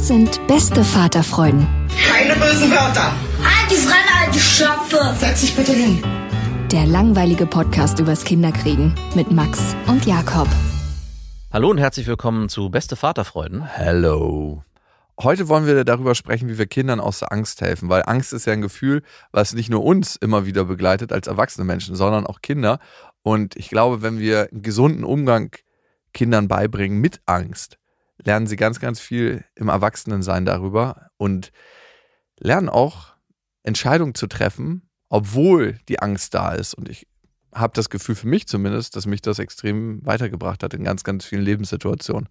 Das sind beste Vaterfreuden. Keine bösen Wörter. Die Fremde, alte Schöpfe. Setz dich bitte hin. Der langweilige Podcast übers Kinderkriegen mit Max und Jakob. Hallo und herzlich willkommen zu Beste Vaterfreuden. Hello. Heute wollen wir darüber sprechen, wie wir Kindern aus der Angst helfen, weil Angst ist ja ein Gefühl, was nicht nur uns immer wieder begleitet als erwachsene Menschen, sondern auch Kinder. Und ich glaube, wenn wir einen gesunden Umgang Kindern beibringen mit Angst, lernen sie ganz, ganz viel im Erwachsenensein darüber und lernen auch Entscheidungen zu treffen, obwohl die Angst da ist. Und ich habe das Gefühl für mich zumindest, dass mich das extrem weitergebracht hat in ganz, ganz vielen Lebenssituationen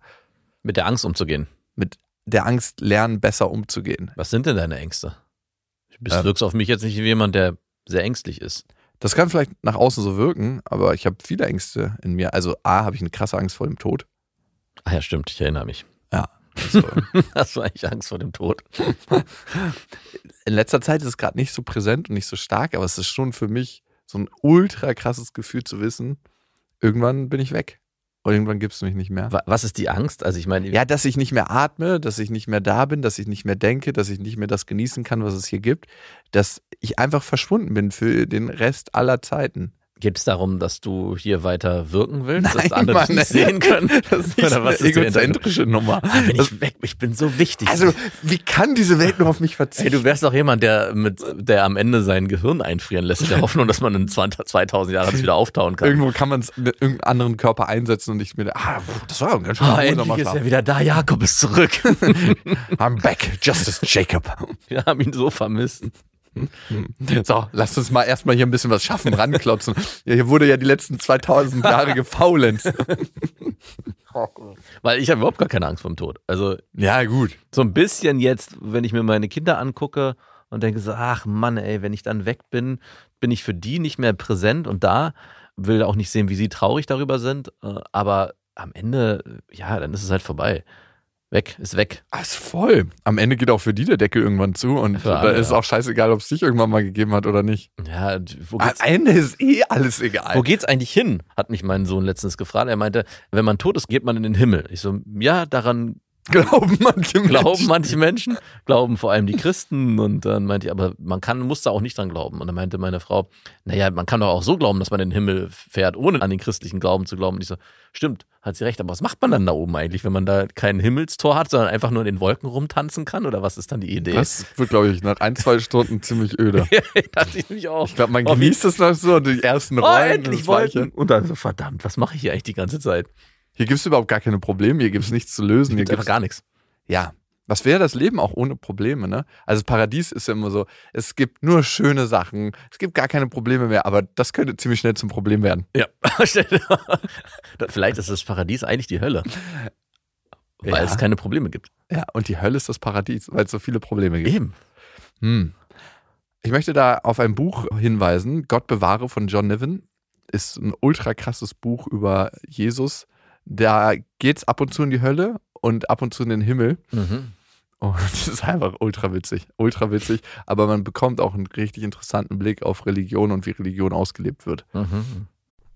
Mit der Angst umzugehen. mit der Angst lernen, besser umzugehen. Was sind denn deine Ängste? Du Ähm. wirkst auf mich jetzt nicht wie jemand, der sehr ängstlich ist. Das kann vielleicht nach außen so wirken, aber ich habe viele Ängste in mir. Also A, habe ich eine krasse Angst vor dem Tod. Ah ja, stimmt, ich erinnere mich. Also, Hast du eigentlich Angst vor dem Tod? in letzter Zeit ist es gerade nicht so präsent und nicht so stark, aber es ist schon für mich so ein ultra krasses Gefühl zu wissen, irgendwann bin ich weg. Und irgendwann gibt es mich nicht mehr. Wa- Was ist die Angst? Also ich meine, Ja, dass ich nicht mehr atme, dass ich nicht mehr da bin, dass ich nicht mehr denke, dass ich nicht mehr das genießen kann, was es hier gibt, dass ich einfach verschwunden bin für den Rest aller Zeiten. Geht es darum, dass du hier weiter wirken willst, dass Nein, andere dich Mann, nicht sehen können? Das ist nicht Oder was eine egozentrische Nummer. Ah, Bin Das, ich weg, ich bin so wichtig. also, wie kann diese Welt nur auf mich verzichten? du wärst doch jemand, der mit, der am Ende sein Gehirn einfrieren lässt, in der Hoffnung, dass man in 20, 2000 Jahren wieder auftauen kann. Irgendwo kann man es mit irgendeinem anderen Körper einsetzen und ich mir, ah, das war ein ganz schön Ah, endlich ist er wieder da. Jakob ist zurück. I'm back, Justice Jacob. Wir haben ihn so vermisst. So, lasst uns mal erstmal hier ein bisschen was schaffen, ranklotzen. Ja, hier wurde ja die letzten 2000 Jahre gefaulenzt. Weil ich habe überhaupt gar keine Angst vor dem Tod. Also Ja, gut. so ein bisschen jetzt, wenn ich mir meine Kinder angucke und denke so, ach Mann, ey, wenn ich dann weg bin, bin ich für die nicht mehr präsent und da, will auch nicht sehen, wie sie traurig darüber sind. äh, Aber am Ende, ja, dann ist es halt vorbei. Weg, ist weg. Ah, ist voll. Am Ende geht auch für die der Deckel irgendwann zu und Für da alle, ist ja. auch scheißegal, ob es dich irgendwann mal gegeben hat oder nicht. Ja, wo Am geht's, Ende ist eh alles egal. wo geht's eigentlich hin? Hat mich mein Sohn letztens gefragt. Er meinte, wenn man tot ist, geht man in den Himmel. Ich so, ja, daran Glauben manche glauben Menschen. manche Menschen, glauben vor allem die Christen. Und dann meinte ich, aber man kann, muss da auch nicht dran glauben. Und dann meinte meine Frau, naja, man kann doch auch so glauben, dass man in den Himmel fährt, ohne an den christlichen Glauben zu glauben. Und ich so, stimmt, hat sie recht. Aber was macht man dann da oben eigentlich, wenn man da kein Himmelstor hat, sondern einfach nur in den Wolken rumtanzen kann? Oder was ist dann die Idee? Das wird, glaube ich, nach ein, zwei Stunden ziemlich öde. dachte ich auch. Ich glaube, man Oh, genießt es noch so, die ersten Oh, Rollen. endlich das Gleiche. wollten. Und dann so, verdammt, was mache ich hier eigentlich die ganze Zeit? Hier gibt es überhaupt gar keine Probleme, hier gibt es nichts zu lösen. Hier Gibt einfach gibt's, gar nichts. ja, was wäre das Leben auch ohne Probleme, ne? Also das Paradies ist ja immer so, es gibt nur schöne Sachen, es gibt gar keine Probleme mehr, aber das könnte ziemlich schnell zum Problem werden. Ja. Vielleicht ist das Paradies eigentlich die Hölle. Weil Ja. es keine Probleme gibt. Ja, und die Hölle ist das Paradies, weil es so viele Probleme gibt. Eben. Hm. Ich möchte da auf ein Buch hinweisen, Gott bewahre von John Niven. Ist ein ultra krasses Buch über Jesus. Da geht's ab und zu in die Hölle und ab und zu in den Himmel. Mhm. Und das ist einfach ultra witzig, ultra witzig. Aber man bekommt auch einen richtig interessanten Blick auf Religion und wie Religion ausgelebt wird. Mhm.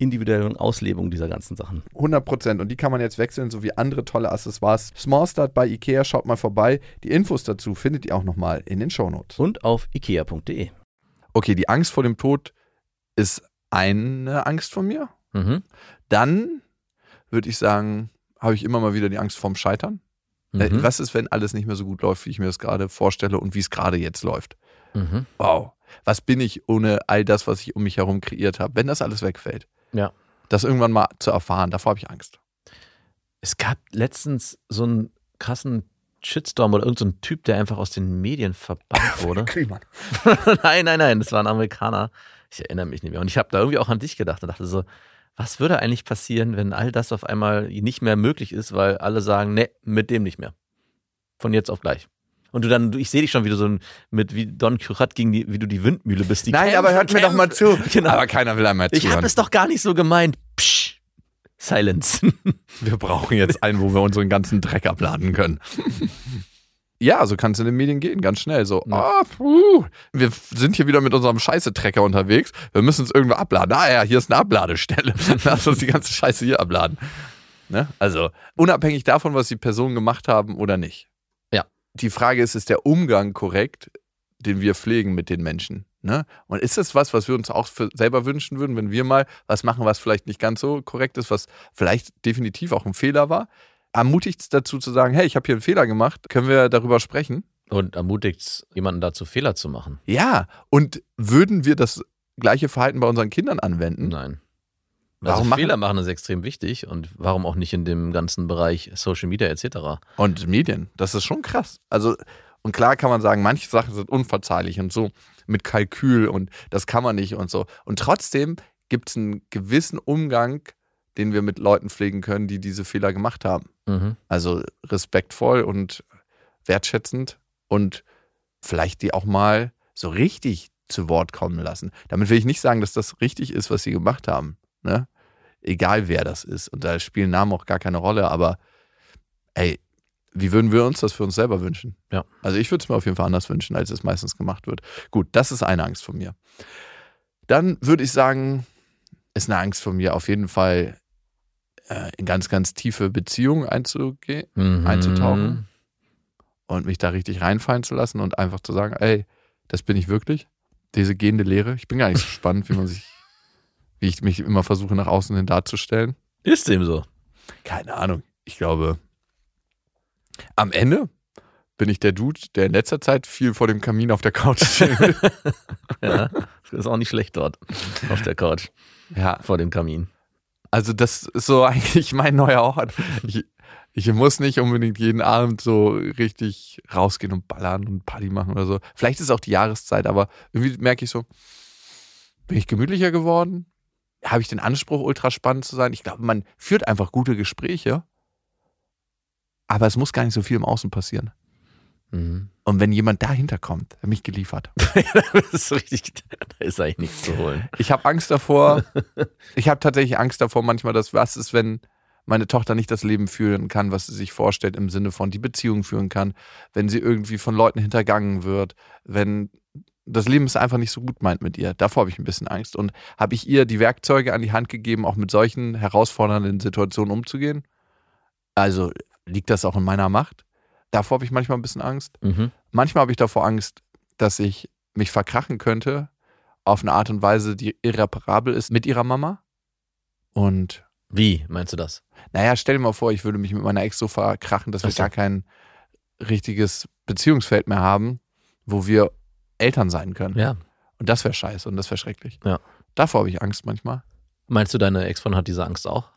individuellen Auslebung dieser ganzen Sachen. 100 Prozent. Und die kann man jetzt wechseln, sowie andere tolle Accessoires. Small Start bei Ikea, schaut mal vorbei. Die Infos dazu findet ihr auch nochmal in den Shownotes. Und auf ikea.de. Okay, die Angst vor dem Tod ist eine Angst von mir. Mhm. Dann würde ich sagen, habe ich immer mal wieder die Angst vorm Scheitern. Äh, Mhm. Was ist, wenn alles nicht mehr so gut läuft, wie ich mir das gerade vorstelle und wie es gerade jetzt läuft? Mhm. Wow. Was bin ich ohne all das, was ich um mich herum kreiert habe, wenn das alles wegfällt? Ja. Das irgendwann mal zu erfahren, davor habe ich Angst. Es gab letztens so einen krassen Shitstorm oder irgendein so Typ, der einfach aus den Medien verbannt wurde. Nein, nein, nein, das war ein Amerikaner. Ich erinnere mich nicht mehr. Und ich habe da irgendwie auch an dich gedacht und dachte so, was würde eigentlich passieren, wenn all das auf einmal nicht mehr möglich ist, weil alle sagen, nee, mit dem nicht mehr. Von jetzt auf gleich. Und du dann, ich sehe dich schon wieder so ein- mit wie Don Quixote gegen die, wie du die Windmühle bist. Die Nein, kämpfen, aber hört mir doch mal zu. Genau. Aber keiner will einmal ich habe zuhören. es doch gar nicht so gemeint. Psch. Silence. Wir brauchen jetzt einen, wo wir unseren ganzen Dreck abladen können. Ja, so kann es in den Medien gehen, ganz schnell. So, ah, puh, wir sind hier wieder mit unserem Scheiße-Trecker unterwegs. Wir müssen es irgendwo abladen. Ah ja, hier ist eine Abladestelle. Lass uns die ganze Scheiße hier abladen. Ne? Also, unabhängig davon, was die Personen gemacht haben oder nicht. Die Frage ist, ist der Umgang korrekt, den wir pflegen mit den Menschen? Ne? Und ist das was, was wir uns auch für selber wünschen würden, wenn wir mal was machen, was vielleicht nicht ganz so korrekt ist, was vielleicht definitiv auch ein Fehler war? Ermutigt es dazu zu sagen, hey, ich habe hier einen Fehler gemacht, können wir darüber sprechen? Und ermutigt jemanden dazu, Fehler zu machen. Ja, und würden wir das gleiche Verhalten bei unseren Kindern anwenden? Nein. Warum also Fehler machen ist extrem wichtig und warum auch nicht in dem ganzen Bereich Social Media etc. Und Medien, das ist schon krass. Also, und klar kann man sagen, manche Sachen sind unverzeihlich und so mit Kalkül und das kann man nicht und so. Und trotzdem gibt es einen gewissen Umgang, den wir mit Leuten pflegen können, die diese Fehler gemacht haben. Mhm. Also respektvoll und wertschätzend und vielleicht die auch mal so richtig zu Wort kommen lassen. Damit will ich nicht sagen, dass das richtig ist, was sie gemacht haben. Ne? Egal wer das ist. Und da spielen Namen auch gar keine Rolle, aber ey, wie würden wir uns das für uns selber wünschen? Ja. Also ich würde es mir auf jeden Fall anders wünschen, als es meistens gemacht wird. Gut, das ist eine Angst von mir. Dann würde ich sagen, ist eine Angst von mir auf jeden Fall äh, in ganz, ganz tiefe Beziehungen einzugehen Mhm. einzutauchen und mich da richtig reinfallen zu lassen und einfach zu sagen, ey, das bin ich wirklich. Diese gehende Lehre. Ich bin gar nicht so spannend, wie man sich, wie ich mich immer versuche, nach außen hin darzustellen. Ist dem so. Keine Ahnung. Ich glaube, am Ende bin ich der Dude, der in letzter Zeit viel vor dem Kamin auf der Couch steht. Ja, das ist auch nicht schlecht dort auf der Couch ja, vor dem Kamin. also das ist so eigentlich mein neuer Ort. Ich, ich muss nicht unbedingt jeden Abend so richtig rausgehen und ballern und Party machen oder so. Vielleicht ist es auch die Jahreszeit, aber irgendwie merke ich so, bin ich gemütlicher geworden? Habe ich den Anspruch, ultra spannend zu sein? Ich glaube, man führt einfach gute Gespräche, aber es muss gar nicht so viel im Außen passieren. Mhm. Und wenn jemand dahinter kommt, der mich geliefert. das ist richtig, da ist eigentlich nichts zu holen. Ich habe Angst davor. Ich habe tatsächlich Angst davor, manchmal, dass was ist, wenn meine Tochter nicht das Leben führen kann, was sie sich vorstellt, im Sinne von die Beziehung führen kann, wenn sie irgendwie von Leuten hintergangen wird, wenn das Leben es einfach nicht so gut meint mit ihr. Davor habe ich ein bisschen Angst. Und habe ich ihr die Werkzeuge an die Hand gegeben, auch mit solchen herausfordernden Situationen umzugehen? Also liegt das auch in meiner Macht? Davor habe ich manchmal ein bisschen Angst. Mhm. manchmal habe ich davor Angst, dass ich mich verkrachen könnte auf eine Art und Weise, die irreparabel ist mit ihrer Mama. Und Wie meinst du das? naja, stell dir mal vor, ich würde mich mit meiner Ex so verkrachen, dass wir Ach so. gar kein richtiges Beziehungsfeld mehr haben, wo wir Eltern sein können. Ja. Und das wäre scheiße und das wäre schrecklich. Ja. Davor habe ich Angst manchmal. Meinst du, deine Ex-Freundin hat diese Angst auch?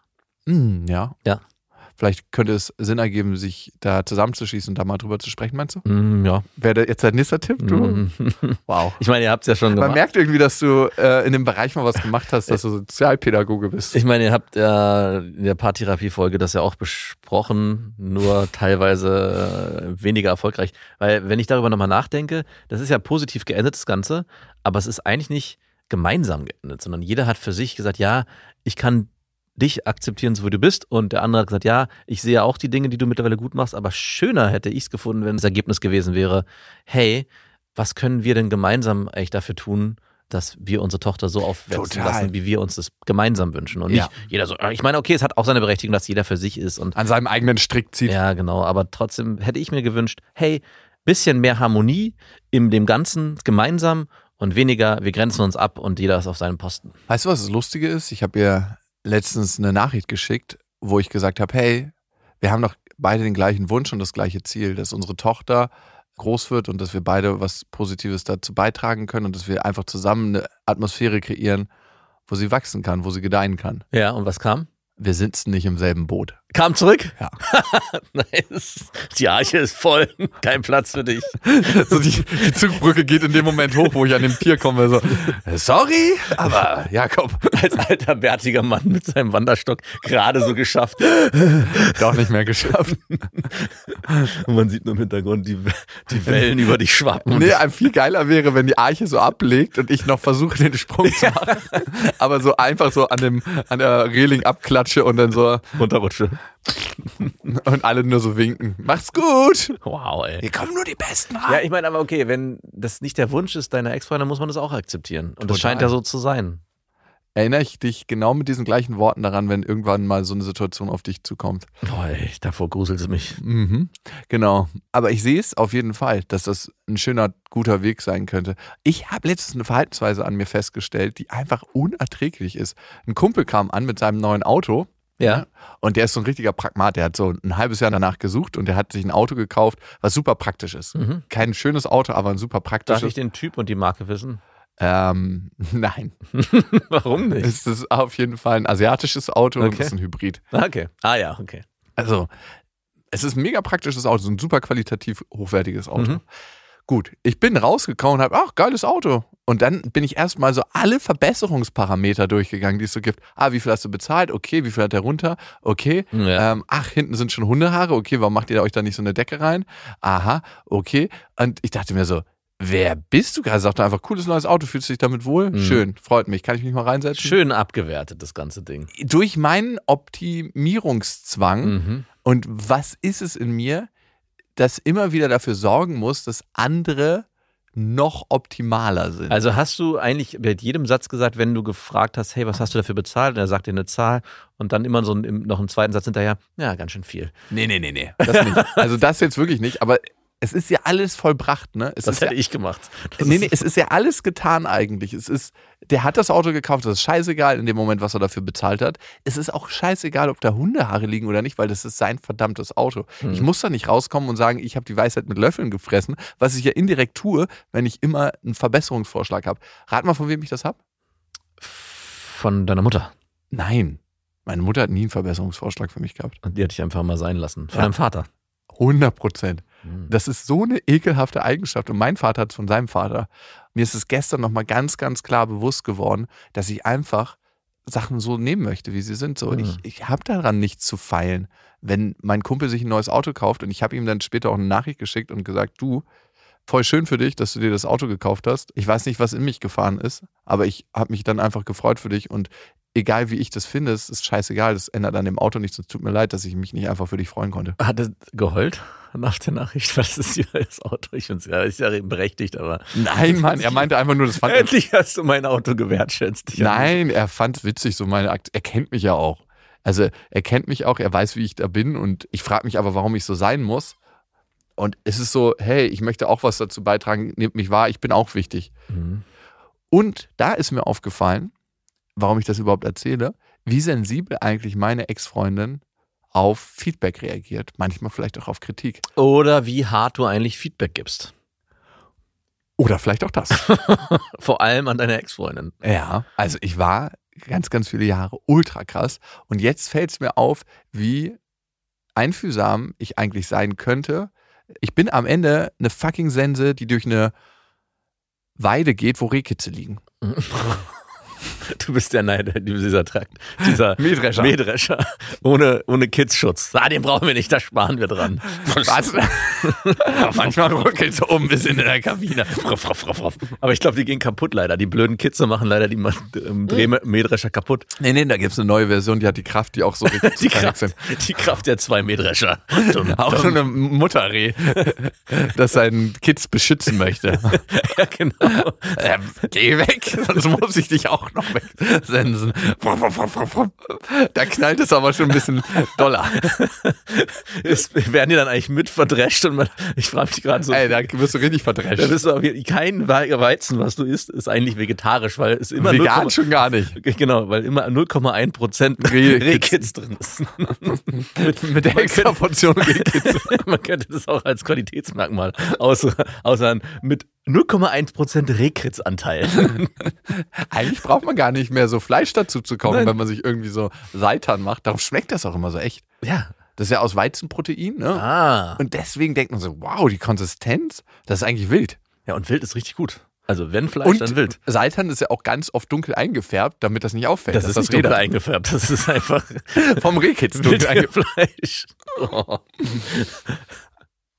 Hm, ja. Ja. Vielleicht könnte es Sinn ergeben, sich da zusammenzuschließen und da mal drüber zu sprechen, meinst du? Mm, ja. Wäre jetzt dein nächster Tipp? Du? Mm. Wow. Ich meine, ihr habt es ja schon Man gemacht. merkt irgendwie, dass du äh, in dem Bereich mal was gemacht hast, dass du Sozialpädagoge bist. Ich meine, ihr habt ja in der Paartherapie-Folge das ja auch besprochen, nur teilweise äh, weniger erfolgreich. Weil, wenn ich darüber nochmal nachdenke, das ist ja positiv geendet, das Ganze, aber es ist eigentlich nicht gemeinsam geendet, sondern jeder hat für sich gesagt, ja, ich kann dich akzeptieren, so wie du bist. Und der andere hat gesagt, ja, ich sehe auch die Dinge, die du mittlerweile gut machst, aber schöner hätte ich es gefunden, wenn das Ergebnis gewesen wäre, hey, was können wir denn gemeinsam eigentlich dafür tun, dass wir unsere Tochter so aufwachsen Total. lassen, wie wir uns das gemeinsam wünschen. Und Ja. nicht jeder so, ich meine, okay, es hat auch seine Berechtigung, dass jeder für sich ist und An seinem eigenen Strick zieht. ja, genau, aber trotzdem hätte ich mir gewünscht, hey, bisschen mehr Harmonie in dem Ganzen gemeinsam und weniger, wir grenzen uns ab und jeder ist auf seinem Posten. Weißt du, was das Lustige ist? Ich habe ihr letztens eine Nachricht geschickt, wo ich gesagt habe, hey, wir haben doch beide den gleichen Wunsch und das gleiche Ziel, dass unsere Tochter groß wird und dass wir beide was Positives dazu beitragen können und dass wir einfach zusammen eine Atmosphäre kreieren, wo sie wachsen kann, wo sie gedeihen kann. Ja, und was kam? Wir sitzen nicht im selben Boot. Kam zurück? Ja. nice. Die Arche ist voll. Kein Platz für dich. So die, die Zugbrücke geht in dem Moment hoch, wo ich an dem Pier komme. So, äh, sorry, aber ja, komm, Als alter, bärtiger Mann mit seinem Wanderstock gerade so geschafft. doch nicht mehr geschafft. Und man sieht nur im Hintergrund die, die Wellen über dich schwappen. Nee, ein viel geiler wäre, wenn die Arche so ablegt und ich noch versuche, den Sprung zu machen. Aber so einfach so an, dem, an der Reling abklatsche und dann so runterrutsche. und alle nur so winken. Mach's gut! Wow, ey. Hier kommen nur die Besten Ja, rein. ich meine, aber okay, wenn das nicht der Wunsch ist deiner Ex-Freundin, muss man das auch akzeptieren. Und das Total. scheint ja so zu sein. Erinnere ich dich genau mit diesen gleichen Worten daran, wenn irgendwann mal so eine Situation auf dich zukommt. Boah, ey, davor gruselt es mich. Mhm. Genau. Aber ich sehe es auf jeden Fall, dass das ein schöner, guter Weg sein könnte. Ich habe letztens eine Verhaltensweise an mir festgestellt, die einfach unerträglich ist. Ein Kumpel kam an mit seinem neuen Auto. Ja. Und der ist so ein richtiger Pragmat. Der hat so ein halbes Jahr danach gesucht und der hat sich ein Auto gekauft, was super praktisch ist. Mhm. Kein schönes Auto, aber ein super Darf praktisches. ich den Typ und die Marke wissen? ähm, nein. Warum nicht? Es ist auf jeden Fall ein asiatisches Auto und Okay. es ist ein Hybrid. Okay. Ah ja, okay. Also, es ist ein mega praktisches Auto, so ein super qualitativ hochwertiges Auto. Mhm. Gut, ich bin rausgekommen und habe, ach, geiles Auto. Und dann bin ich erstmal so alle Verbesserungsparameter durchgegangen, die es so gibt. Ah, wie viel hast du bezahlt? Okay, wie viel hat der runter? Okay. Ja. Ähm, ach, hinten sind schon Hundehaare. Okay, warum macht ihr euch da nicht so eine Decke rein? Aha, okay. Und ich dachte mir so, wer bist du gerade? Sagt er einfach, cooles neues Auto, fühlst du dich damit wohl? Mhm. Schön, freut mich. Kann ich mich mal reinsetzen? Schön abgewertet, das ganze Ding. Durch meinen Optimierungszwang Mhm. und was ist es in mir, das immer wieder dafür sorgen muss, dass andere noch optimaler sind? Also hast du eigentlich mit jedem Satz gesagt, wenn du gefragt hast, hey, was hast du dafür bezahlt? Und er sagt dir eine Zahl und dann immer so ein, noch einen zweiten Satz hinterher, ja, ganz schön viel. nee, nee, nee, nee. Das nicht. Also das jetzt wirklich nicht, aber es ist ja alles vollbracht, ne? Es Das hätte ja, ich gemacht. Das Nee, nee, es ist ja alles getan eigentlich. Es ist, der hat das Auto gekauft, das ist scheißegal in dem Moment, was er dafür bezahlt hat. Es ist auch scheißegal, ob da Hundehaare liegen oder nicht, weil das ist sein verdammtes Auto. Ich muss da nicht rauskommen und sagen, ich habe die Weisheit mit Löffeln gefressen, was ich ja indirekt tue, wenn ich immer einen Verbesserungsvorschlag habe. Rat mal, von wem ich das habe? Von deiner Mutter. Nein. Meine Mutter hat nie einen Verbesserungsvorschlag für mich gehabt. Und die hatte ich einfach mal sein lassen. Von Ja. deinem Vater. 100 Prozent. Mhm. Das ist so eine ekelhafte Eigenschaft. Und mein Vater hat es von seinem Vater. Mir ist es gestern nochmal ganz, ganz klar bewusst geworden, dass ich einfach Sachen so nehmen möchte, wie sie sind. So, Mhm. ich, ich habe daran nichts zu feilen. Wenn mein Kumpel sich ein neues Auto kauft und ich habe ihm dann später auch eine Nachricht geschickt und gesagt, du, voll schön für dich, dass du dir das Auto gekauft hast. Ich weiß nicht, was in mich gefahren ist, aber ich habe mich dann einfach gefreut für dich und egal wie ich das finde, es ist scheißegal, das ändert an dem Auto nichts. Es tut mir leid, dass ich mich nicht einfach für dich freuen konnte. Hat er geheult nach der Nachricht? Was ist hier das Auto? Ich finde es ja, ist ja berechtigt, aber. Nein, Mann, er meinte einfach nur, das fand Endlich hast du mein Auto gewertschätzt. Nein, er fand es witzig, so meine Akt. Er kennt mich ja auch. Also er kennt mich auch, er weiß, wie ich da bin und ich frage mich aber, warum ich so sein muss. Und es ist so, hey, ich möchte auch was dazu beitragen, nehmt mich wahr, ich bin auch wichtig. Mhm. Und da ist mir aufgefallen, warum ich das überhaupt erzähle, wie sensibel eigentlich meine Ex-Freundin auf Feedback reagiert. Manchmal vielleicht auch auf Kritik. Oder wie hart du eigentlich Feedback gibst. Oder vielleicht auch das. Vor allem an deine Ex-Freundin. ja, also ich war ganz, ganz viele Jahre ultra krass. Und jetzt fällt es mir auf, wie einfühlsam ich eigentlich sein könnte. Ich bin am Ende eine fucking Sense, die durch eine Weide geht, wo Rehkitze liegen. Du bist der Neide, dieser Trakt, dieser Mähdrescher. Mähdrescher. Ohne, ohne Kidsschutz. Ah, den brauchen wir nicht, da sparen wir dran. Was? Manchmal ruckelt so um bis in der Kabine. Aber ich glaube, die gehen kaputt leider. Die blöden Kitze machen leider die ähm, Drehmähdrescher kaputt. Nee, nee, da gibt es eine neue Version, die hat die Kraft, die auch so richtig Die Kraft, sind. die Kraft der zwei Mähdrescher. Dumm, Auch so dumm. eine Mutterreh, das seinen Kids beschützen möchte. Ja, genau. Ähm, geh weg, sonst muss ich dich auch noch wegsensen. Da knallt es aber schon ein bisschen doller. Es werden die dann eigentlich mit verdrescht und man, ich frage mich gerade so. Ey, da wirst du richtig Da verdrescht. bist du aber kein We- Weizen, was du isst, ist eigentlich vegetarisch, weil es immer Vegan 0,1 schon gar nicht. Genau, weil immer 0,1 Prozent Rehkitz. Rehkitz drin ist. Mit der extra Portion Rehkitze. Man könnte das auch als Qualitätsmerkmal aus, außer mit 0,1 Prozent Rehkritzanteil. Eigentlich braucht man gar nicht mehr so Fleisch dazu zu kochen, Nein. wenn man sich irgendwie so Seitan macht. Darum schmeckt das auch immer so echt. ja. Das ist ja aus Weizenprotein, ne? Ah. Und deswegen denkt man so, wow, die Konsistenz, das ist eigentlich wild. Ja, und Wild ist richtig gut. Also wenn Fleisch, Und dann Wild. Seitan ist ja auch ganz oft dunkel eingefärbt, damit das nicht auffällt. Das ist nicht dunkel eingefärbt. Das ist einfach vom Rehkitz dunkel eingefärbt. Fleisch. Oh.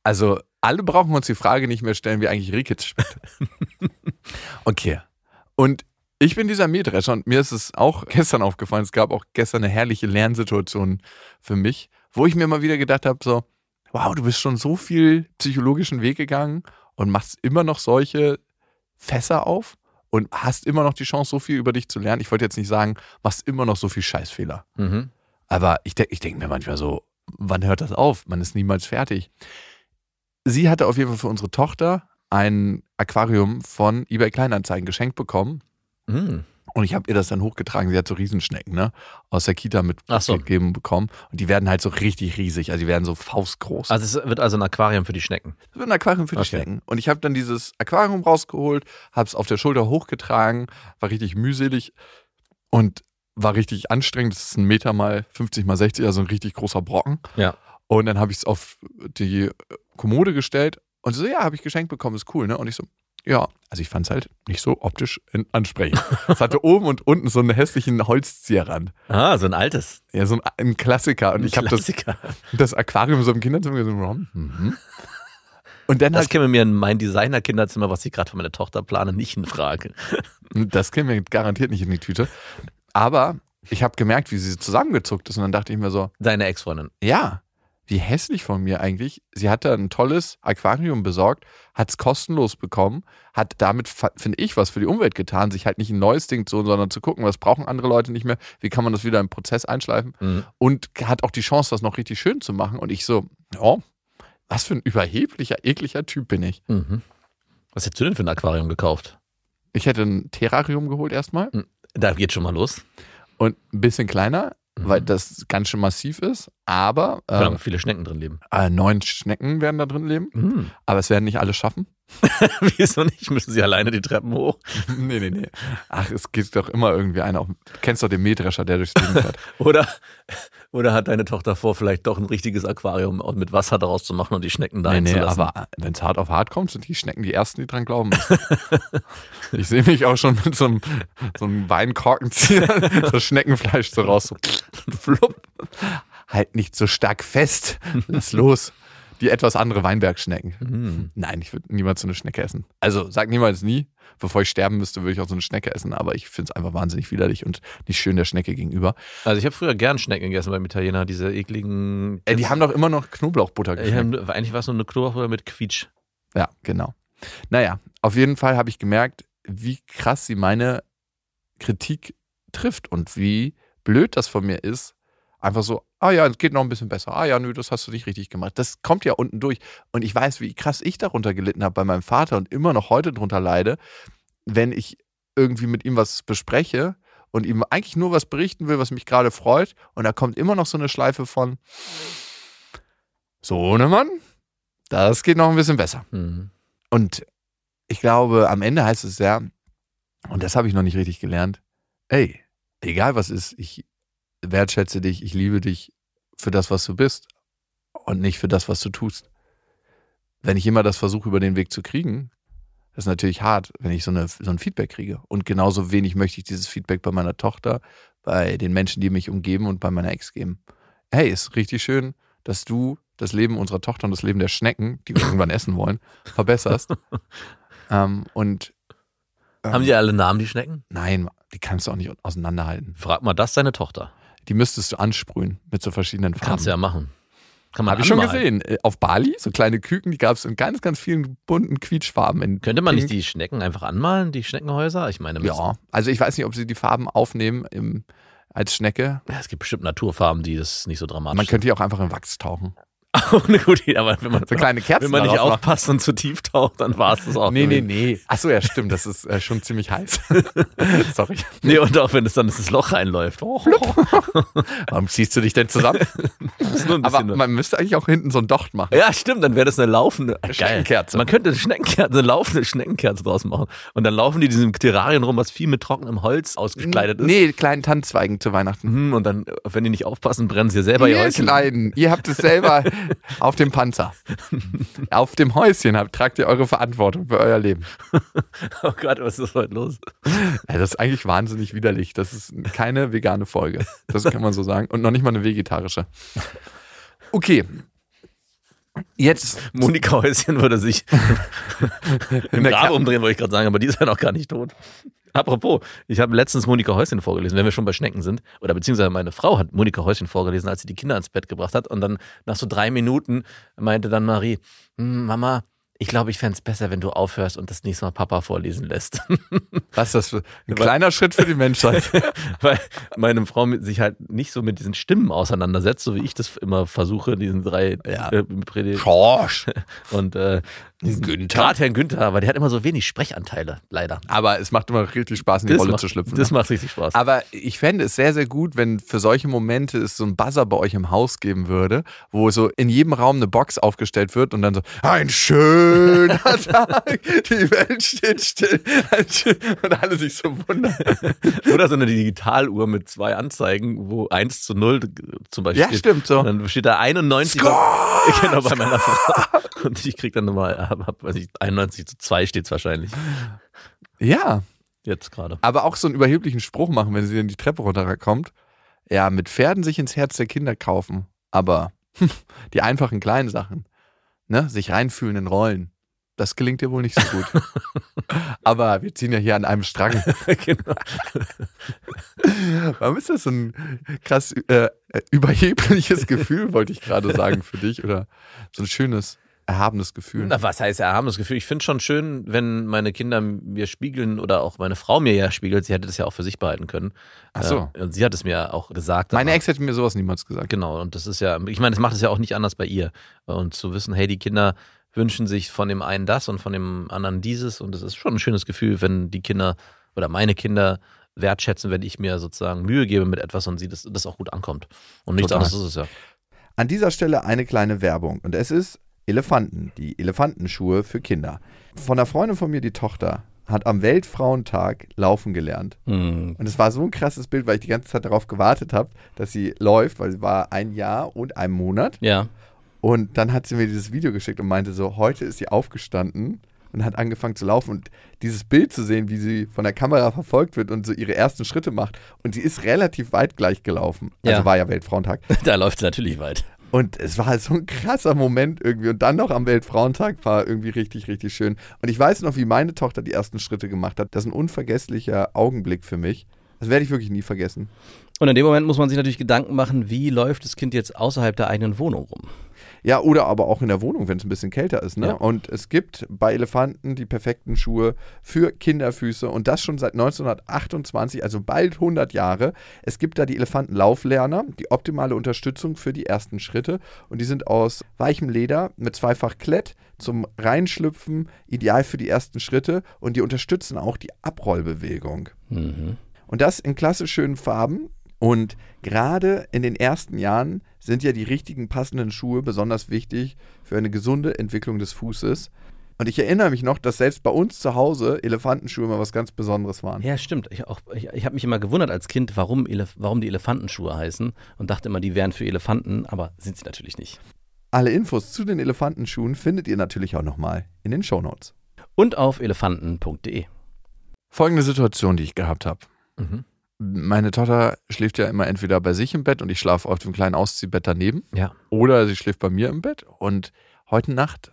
Also alle brauchen uns die Frage nicht mehr stellen, wie eigentlich Rehkitz schmeckt. okay. Und ich bin dieser Mähdrescher und mir ist es auch gestern aufgefallen, es gab auch gestern eine herrliche Lernsituation für mich, wo ich mir mal wieder gedacht habe, so, wow, du bist schon so viel psychologischen Weg gegangen und machst immer noch solche Fässer auf und hast immer noch die Chance, so viel über dich zu lernen. Ich wollte jetzt nicht sagen, machst immer noch so viel Scheißfehler. Mhm. Aber ich, denk- ich denke mir manchmal so, wann hört das auf? Man ist niemals fertig. Sie hatte auf jeden Fall für unsere Tochter ein Aquarium von eBay Kleinanzeigen geschenkt bekommen. Mhm. Und ich habe ihr das dann hochgetragen. Sie hat so Riesenschnecken, ne? Aus der Kita Ach so. mitgegeben bekommen. Und die werden halt so richtig riesig. Also die werden so faustgroß. Also es wird also ein Aquarium für die Schnecken. Das wird ein Aquarium für die Okay. Schnecken. Und ich habe dann dieses Aquarium rausgeholt, habe es auf der Schulter hochgetragen, war richtig mühselig und war richtig anstrengend. Das ist ein Meter mal 50 mal 60, also ein richtig großer Brocken. Ja. Und dann habe ich es auf die Kommode gestellt und sie so, ja, habe ich geschenkt bekommen, ist cool, ne? Und ich so, ja, also ich fand es halt nicht so optisch ansprechend. es hatte oben und unten so einen hässlichen Holzzieherrand. Ah, so ein altes. Ja, so ein, ein Klassiker. Und ich habe das, das Aquarium so im Kinderzimmer gesehen. Mhm. Und dann Das halt käme mir in mein Designer-Kinderzimmer, was ich gerade für meine Tochter plane, nicht in Frage. Das käme mir garantiert nicht in die Tüte. Aber ich habe gemerkt, wie sie zusammengezuckt ist. Und dann dachte ich mir so, Deine Ex-Freundin. ja, wie hässlich von mir eigentlich. Sie hatte ein tolles Aquarium besorgt, hat es kostenlos bekommen, hat damit, finde ich, was für die Umwelt getan, sich halt nicht ein neues Ding zu, sondern zu gucken, was brauchen andere Leute nicht mehr, wie kann man das wieder im Prozess einschleifen Mhm. und hat auch die Chance, das noch richtig schön zu machen. Und ich so, ja, was für ein überheblicher, ekliger Typ bin ich. Mhm. Was hättest du denn für ein Aquarium gekauft? Ich hätte ein Terrarium geholt erstmal Da geht schon mal los. und ein bisschen kleiner, Mhm. weil das ganz schön massiv ist. Aber Können ähm, aber viele Schnecken drin leben. äh, neun Schnecken werden da drin leben. Mhm. Aber es werden nicht alle schaffen. Wieso nicht? Müssen sie alleine die Treppen hoch? nee, nee, nee. Ach, es geht doch immer irgendwie einer. Auf, du kennst doch den Mähdrescher, der durchs Leben fährt. Oder, oder hat deine Tochter vor, vielleicht doch ein richtiges Aquarium mit Wasser daraus zu machen und die Schnecken da nee, nee, einzulassen? aber wenn es hart auf hart kommt, sind die Schnecken die ersten, die dran glauben. müssen. ich sehe mich auch schon mit so einem, so einem Weinkorkenzieher, so Schneckenfleisch so raus. So flupp. Halt nicht so stark fest. Lass los. Die etwas andere Weinbergschnecken. Mhm. Nein, ich würde niemals so eine Schnecke essen. Also sag niemals nie. Bevor ich sterben müsste, würde ich auch so eine Schnecke essen. Aber ich finde es einfach wahnsinnig widerlich und nicht schön der Schnecke gegenüber. Also ich habe früher gern Schnecken gegessen beim Italiener, diese ekligen. Äh, die haben doch immer noch Knoblauchbutter geschmeckt. hab, eigentlich war es nur eine Knoblauchbutter mit Quietsch. Ja, genau. Naja, auf jeden Fall habe ich gemerkt, wie krass sie meine Kritik trifft und wie blöd das von mir ist, Einfach so, ah ja, es geht noch ein bisschen besser. Ah ja, nö, das hast du nicht richtig gemacht. Das kommt ja unten durch. Und ich weiß, wie krass ich darunter gelitten habe bei meinem Vater und immer noch heute drunter leide, wenn ich irgendwie mit ihm was bespreche und ihm eigentlich nur was berichten will, was mich gerade freut. Und da kommt immer noch so eine Schleife von, so, ne Mann, das geht noch ein bisschen besser. Mhm. Und ich glaube, am Ende heißt es ja, und das habe ich noch nicht richtig gelernt, ey, egal was ist, ich wertschätze dich, ich liebe dich für das, was du bist und nicht für das, was du tust. Wenn ich immer das versuche, über den Weg zu kriegen, das ist natürlich hart, wenn ich so, eine, so ein Feedback kriege. Und genauso wenig möchte ich dieses Feedback bei meiner Tochter, bei den Menschen, die mich umgeben und bei meiner Ex geben. Hey, ist richtig schön, dass du das Leben unserer Tochter und das Leben der Schnecken, die wir irgendwann essen wollen, verbesserst. ähm, und ähm, Haben die alle Namen, die Schnecken? Nein, die kannst du auch nicht auseinanderhalten. Frag mal das deine Tochter. Die müsstest du ansprühen mit so verschiedenen Farben. Kannst du ja machen. Kann man Habe ich schon gesehen. Äh, Auf Bali, so kleine Küken, die gab es in ganz, ganz vielen bunten Quietschfarben. In Könnte man nicht die Schnecken einfach anmalen, die Schneckenhäuser? Ich meine, Ja, also ich weiß nicht, ob sie die Farben aufnehmen im, als Schnecke. Ja, es gibt bestimmt Naturfarben, die das nicht so dramatisch Man könnte die auch einfach in Wachs tauchen. Auch eine gute Idee, aber wenn man, So kleine Kerzen wenn man nicht aufpasst und zu tief taucht, dann war es das auch. Nee, nee, nee. Achso, ja, stimmt. Das ist äh, schon ziemlich heiß. Sorry. Nee, und auch wenn es dann das Loch reinläuft. Oh, Warum ziehst du dich denn zusammen? das ist nur ein Aber bisschen. man müsste eigentlich auch hinten so ein Docht machen. ja, stimmt, dann wäre das eine laufende Geil. Schneckenkerze. Man könnte eine Schneckenkerze, eine laufende Schneckenkerze draus machen. Und dann laufen die diesem Terrarien rum, was viel mit trockenem Holz ausgekleidet ist. Nee, kleinen Tannenzweigen zu Weihnachten. Hm, Und dann, wenn die nicht aufpassen, brennen sie selber ihr Ihr Häuschen. Kleinen, ihr habt es selber auf dem Panzer. auf dem Häuschen habt, tragt ihr eure Verantwortung für euer Leben. Oh Gott, was ist heute los? Ja, das ist eigentlich wahnsinnig widerlich. Das ist keine vegane Folge. Das kann man so sagen. Und noch nicht mal eine vegetarische. Okay. Jetzt Monika Häuschen würde sich im der Grab umdrehen, wollte ich gerade sagen, aber die ist ja noch gar nicht tot. Apropos, ich habe letztens Monika Häuschen vorgelesen, wenn wir schon bei Schnecken sind. Oder beziehungsweise meine Frau hat Monika Häuschen vorgelesen, als sie die Kinder ins Bett gebracht hat. Und dann nach so drei Minuten meinte dann Marie, "Hm, Mama, ich glaube, ich fände es besser, wenn du aufhörst und das nächste Mal Papa vorlesen lässt. Was ist das für ein kleiner Schritt für die Menschheit? Weil meine Frau sich halt nicht so mit diesen Stimmen auseinandersetzt, so wie ich das immer versuche, diesen drei Ja. äh, Predigt- Schorsch. und äh, Günther. Gerade Herrn Günther, weil der hat immer so wenig Sprechanteile, leider. Aber es macht immer richtig Spaß, in die Rolle macht, zu schlüpfen. Das ne? macht richtig Spaß. Aber ich fände es sehr, sehr gut, wenn für solche Momente es so ein Buzzer bei euch im Haus geben würde, wo so in jedem Raum eine Box aufgestellt wird und dann so, ein schöner Tag, die Welt steht still. Und alle sich so wundern. Oder so eine Digitaluhr mit zwei Anzeigen, wo 1 zu 0 zum Beispiel. Ja, stimmt so. Und dann steht da 91 Score! genau, bei meiner Frau. Und ich krieg dann nochmal, hab, hab, weiß ich, 91 zu 2 steht's wahrscheinlich. Ja, Jetzt gerade. aber auch so einen überheblichen Spruch machen, wenn sie dann die Treppe runterkommt. Ja, mit Pferden sich ins Herz der Kinder kaufen. Aber die einfachen kleinen Sachen, ne, sich reinfühlen in Rollen, das gelingt dir wohl nicht so gut. aber wir ziehen ja hier an einem Strang. genau. Warum ist das so ein krass äh, überhebliches Gefühl, wollte ich gerade sagen, für dich? Oder so ein schönes, erhabenes Gefühl? Na, was heißt erhabenes Gefühl? Ich finde schon schön, wenn meine Kinder mir spiegeln oder auch meine Frau mir ja spiegelt. Sie hätte das ja auch für sich behalten können. Ach so. Äh, Und sie hat es mir auch gesagt. Meine Ex hätte mir sowas niemals gesagt. Genau, und das ist ja, ich meine, das macht es ja auch nicht anders bei ihr. Und zu wissen, hey, die Kinder wünschen sich von dem einen das und von dem anderen dieses. Und es ist schon ein schönes Gefühl, wenn die Kinder oder meine Kinder wertschätzen, wenn ich mir sozusagen Mühe gebe mit etwas und sie das, das auch gut ankommt. Und nichts Total. anderes ist es ja. An dieser Stelle eine kleine Werbung. Und es ist Elefanten, die Elefantenschuhe für Kinder. Von einer Freundin von mir, die Tochter, hat am Weltfrauentag laufen gelernt. Und es war so ein krasses Bild, weil ich die ganze Zeit darauf gewartet habe, dass sie läuft, weil sie war ein Jahr und ein Monat. Ja. Und dann hat sie mir dieses Video geschickt und meinte so, heute ist sie aufgestanden und hat angefangen zu laufen. Und dieses Bild zu sehen, wie sie von der Kamera verfolgt wird und so ihre ersten Schritte macht. Und sie ist relativ weit gleich gelaufen. Also Ja. war ja Weltfrauentag. Da läuft es natürlich weit. Und es war halt so ein krasser Moment irgendwie. Und dann noch am Weltfrauentag war irgendwie richtig, richtig schön. Und ich weiß noch, wie meine Tochter die ersten Schritte gemacht hat. Das ist ein unvergesslicher Augenblick für mich. Das werde ich wirklich nie vergessen. Und in dem Moment muss man sich natürlich Gedanken machen, wie läuft das Kind jetzt außerhalb der eigenen Wohnung rum? Ja, oder aber auch in der Wohnung, wenn es ein bisschen kälter ist. Ne? Ja. Und es gibt bei Elefanten die perfekten Schuhe für Kinderfüße und das schon seit 1928, also bald 100 Jahre. Es gibt da die Elefantenlauflerner, die optimale Unterstützung für die ersten Schritte und die sind aus weichem Leder mit zweifach Klett zum Reinschlüpfen, ideal für die ersten Schritte und die unterstützen auch die Abrollbewegung. Mhm. Und das in klassisch schönen Farben. Und gerade in den ersten Jahren sind ja die richtigen passenden Schuhe besonders wichtig für eine gesunde Entwicklung des Fußes. Und ich erinnere mich noch, dass selbst bei uns zu Hause Elefantenschuhe immer was ganz Besonderes waren. Ja, stimmt. Ich, auch- ich, ich habe mich immer gewundert als Kind, warum, Elef warum die Elefantenschuhe heißen und dachte immer, die wären für Elefanten, aber sind sie natürlich nicht. Alle Infos zu den Elefantenschuhen findet ihr natürlich auch nochmal in den Shownotes. Und auf elefanten.de. Folgende Situation, die ich gehabt habe. Mhm. Meine Tochter schläft ja immer entweder bei sich im Bett und ich schlafe auf dem kleinen Ausziehbett daneben. Ja. Oder sie schläft bei mir im Bett und heute Nacht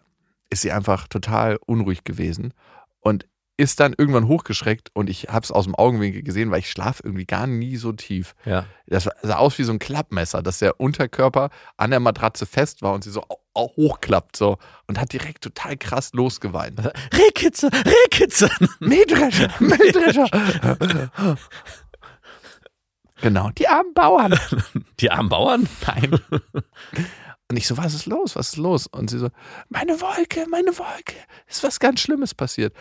ist sie einfach total unruhig gewesen und ist dann irgendwann hochgeschreckt und ich habe es aus dem Augenwinkel gesehen, weil ich schlafe irgendwie gar nie so tief. Ja. Das sah aus wie so ein Klappmesser, dass der Unterkörper an der Matratze fest war und sie so hochklappt so und hat direkt total krass losgeweint. Rehkitze, Rehkitze. Mähdrescher, Mähdrescher. genau, die armen Bauern. Die armen Bauern? Nein. Und ich so, was ist los? Was ist los? Und sie so, meine Wolke, meine Wolke, ist was ganz Schlimmes passiert.